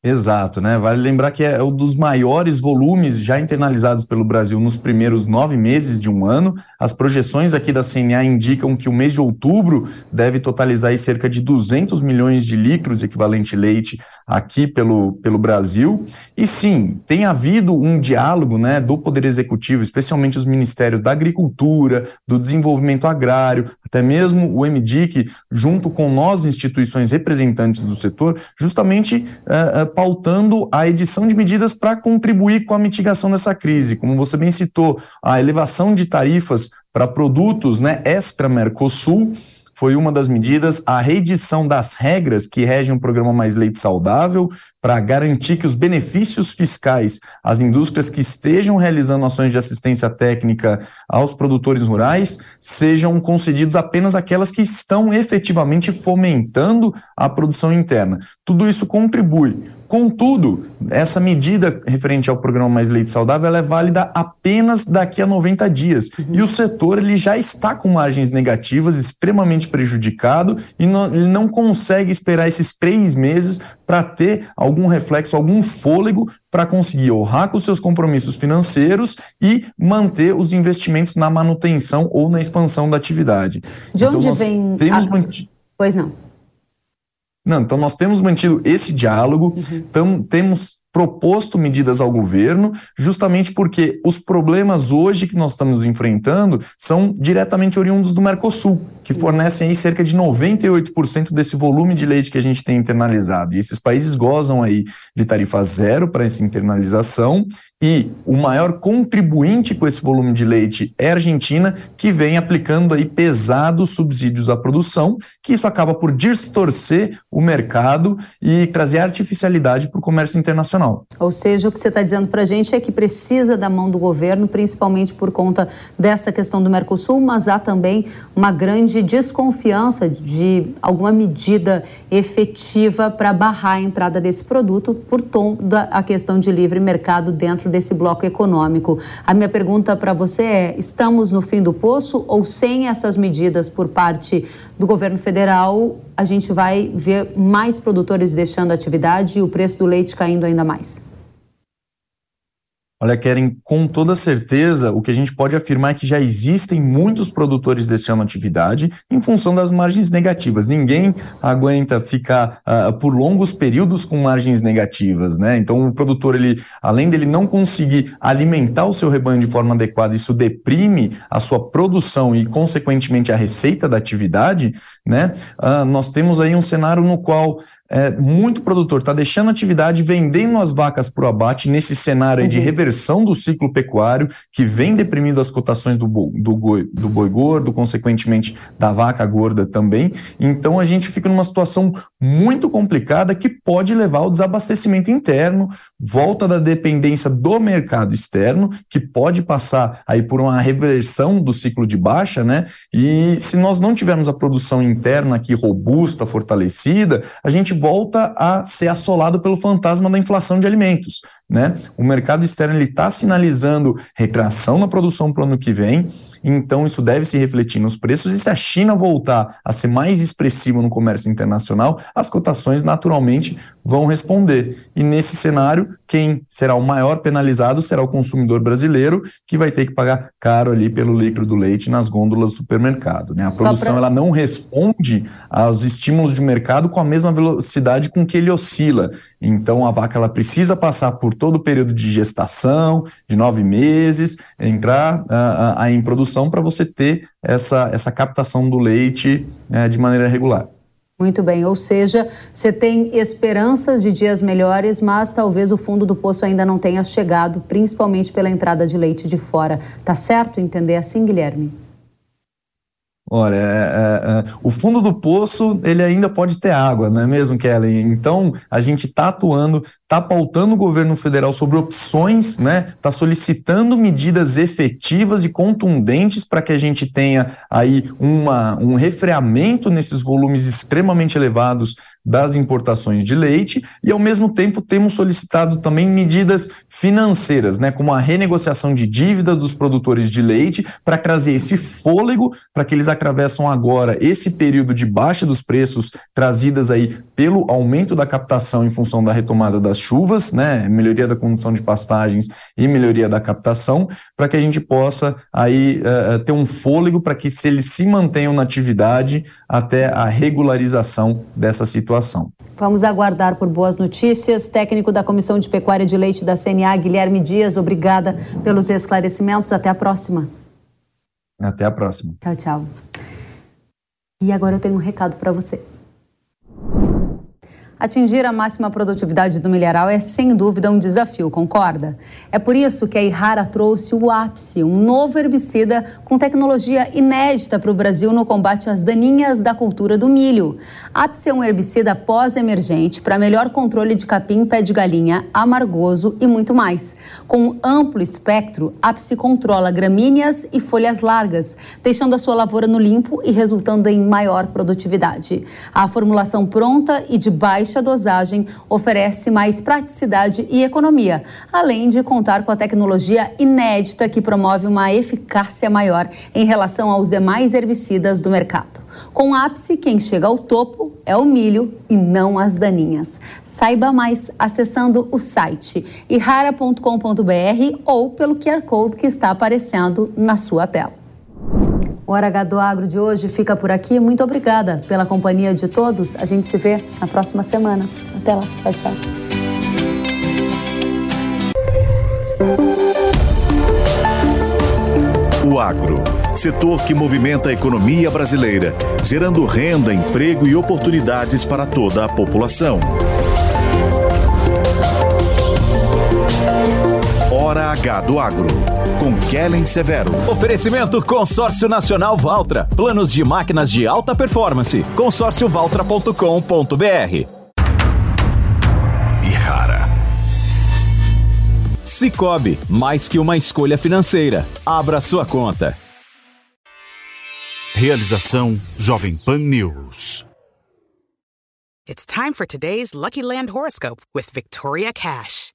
Speaker 12: Exato, né? Vale lembrar que é um dos maiores volumes já internalizados pelo Brasil nos primeiros nove meses de um ano. As projeções aqui da CNA indicam que o mês de outubro deve totalizar cerca de 200 milhões de litros equivalente leite aqui pelo, pelo Brasil. E sim, tem havido um diálogo né, do Poder Executivo, especialmente os ministérios da Agricultura, do Desenvolvimento Agrário, até mesmo o MDIC, junto com nós, instituições representantes do setor, justamente uh, uh, pautando a edição de medidas para contribuir com a mitigação dessa crise. Como você bem citou, a elevação de tarifas para produtos né, extra-Mercosul foi uma das medidas, a reedição das regras que regem o programa Mais Leite Saudável, para garantir que os benefícios fiscais às indústrias que estejam realizando ações de assistência técnica aos produtores rurais sejam concedidos apenas aquelas que estão efetivamente fomentando a produção interna. Tudo isso contribui. Contudo, essa medida referente ao programa Mais Leite Saudável é válida apenas daqui a 90 dias. Uhum. E o setor ele já está com margens negativas, extremamente prejudicado, e não, ele não consegue esperar esses três meses para ter algum reflexo, algum fôlego para conseguir honrar com seus compromissos financeiros e manter os investimentos na manutenção ou na expansão da atividade.
Speaker 6: De então, onde vem.
Speaker 12: Temos
Speaker 6: a... mantido... Pois não.
Speaker 12: Não, então nós temos mantido esse diálogo, uhum. tam, temos proposto medidas ao governo, justamente porque os problemas hoje que nós estamos enfrentando são diretamente oriundos do Mercosul, que fornecem aí cerca de 98% desse volume de leite que a gente tem internalizado. E esses países gozam aí de tarifa zero para essa internalização e o maior contribuinte com esse volume de leite é a Argentina, que vem aplicando aí pesados subsídios à produção, que isso acaba por distorcer o mercado e trazer artificialidade para o comércio internacional.
Speaker 6: Ou seja, o que você está dizendo para a gente é que precisa da mão do governo, principalmente por conta dessa questão do Mercosul, mas há também uma grande desconfiança de alguma medida efetiva para barrar a entrada desse produto por tom da questão de livre mercado dentro dentro desse bloco econômico. A minha pergunta para você é: estamos no fim do poço ou sem essas medidas por parte do governo federal, a gente vai ver mais produtores deixando a atividade e o preço do leite caindo ainda mais?
Speaker 12: Olha, Keren, com toda certeza, o que a gente pode afirmar é que já existem muitos produtores deixando atividade em função das margens negativas. Ninguém aguenta ficar uh, por longos períodos com margens negativas, né? Então, o produtor, ele, além dele não conseguir alimentar o seu rebanho de forma adequada, isso deprime a sua produção e, consequentemente, a receita da atividade, né? Uh, nós temos aí um cenário no qual é, muito produtor está deixando atividade, vendendo as vacas para o abate nesse cenário uhum. de reversão do ciclo pecuário, que vem deprimindo as cotações do, do, boi, do boi gordo, consequentemente da vaca gorda também. Então a gente fica numa situação muito complicada que pode levar ao desabastecimento interno, volta da dependência do mercado externo, que pode passar aí por uma reversão do ciclo de baixa, né? E se nós não tivermos a produção interna aqui robusta, fortalecida, a gente volta a ser assolado pelo fantasma da inflação de alimentos. Né? O mercado externo está sinalizando retração na produção para o ano que vem, então isso deve se refletir nos preços, e se a China voltar a ser mais expressiva no comércio internacional, as cotações naturalmente vão responder. E nesse cenário, quem será o maior penalizado será o consumidor brasileiro, que vai ter que pagar caro ali pelo litro do leite nas gôndolas do supermercado. Né? A produção pra... ela não responde aos estímulos de mercado com a mesma velocidade com que ele oscila. Então a vaca ela precisa passar por todo o período de gestação, de nove meses, entrar uh, uh, em produção para você ter essa, essa captação do leite uh, de maneira regular.
Speaker 6: Muito bem, ou seja, você tem esperança de dias melhores, mas talvez o fundo do poço ainda não tenha chegado, principalmente pela entrada de leite de fora. Tá certo entender assim, Guilherme?
Speaker 12: Olha, é, é, é, o fundo do poço ele ainda pode ter água, não é mesmo, Kelly? Então a gente está atuando está pautando o governo federal sobre opções, né? Está solicitando medidas efetivas e contundentes para que a gente tenha aí uma, um refreamento nesses volumes extremamente elevados das importações de leite e, ao mesmo tempo, temos solicitado também medidas financeiras, né, como a renegociação de dívida dos produtores de leite, para trazer esse fôlego para que eles atravessam agora esse período de baixa dos preços trazidas aí pelo aumento da captação em função da retomada das chuvas, né, melhoria da condição de pastagens e melhoria da captação, para que a gente possa aí uh, ter um fôlego para que se eles se mantenham na atividade até a regularização dessa situação situação.
Speaker 6: Vamos aguardar por boas notícias. Técnico da Comissão de Pecuária de Leite da CNA, Guilherme Dias, obrigada pelos esclarecimentos. Até a próxima.
Speaker 12: Até a próxima.
Speaker 6: Tchau, tchau. E agora eu tenho um recado para você. Atingir a máxima produtividade do milharal é sem dúvida um desafio, concorda? É por isso que a Ihara trouxe o Ápice, um novo herbicida com tecnologia inédita para o Brasil no combate às daninhas da cultura do milho. Ápice é um herbicida pós-emergente para melhor controle de capim, pé de galinha, amargoso e muito mais. Com um amplo espectro, Ápice controla gramíneas e folhas largas, deixando a sua lavoura no limpo e resultando em maior produtividade. A formulação pronta e de baixa baixa dosagem oferece mais praticidade e economia, além de contar com a tecnologia inédita que promove uma eficácia maior em relação aos demais herbicidas do mercado. Com ápice, quem chega ao topo é o milho e não as daninhas. Saiba mais acessando o site irara.com.br ou pelo QR Code que está aparecendo na sua tela. O Hora H do Agro de hoje fica por aqui. Muito obrigada pela companhia de todos. A gente se vê na próxima semana. Até lá. Tchau, tchau.
Speaker 4: O agro, setor que movimenta a economia brasileira, gerando renda, emprego e oportunidades para toda a população. H do Agro, com Kellen Severo.
Speaker 5: Oferecimento Consórcio Nacional Valtra. Planos de máquinas de alta performance. consórciovaltra.com.br.
Speaker 4: E rara.
Speaker 5: Cicobi, mais que uma escolha financeira. Abra sua conta.
Speaker 4: Realização Jovem Pan News.
Speaker 13: It's time for today's Lucky Land horoscope with Victoria Cash.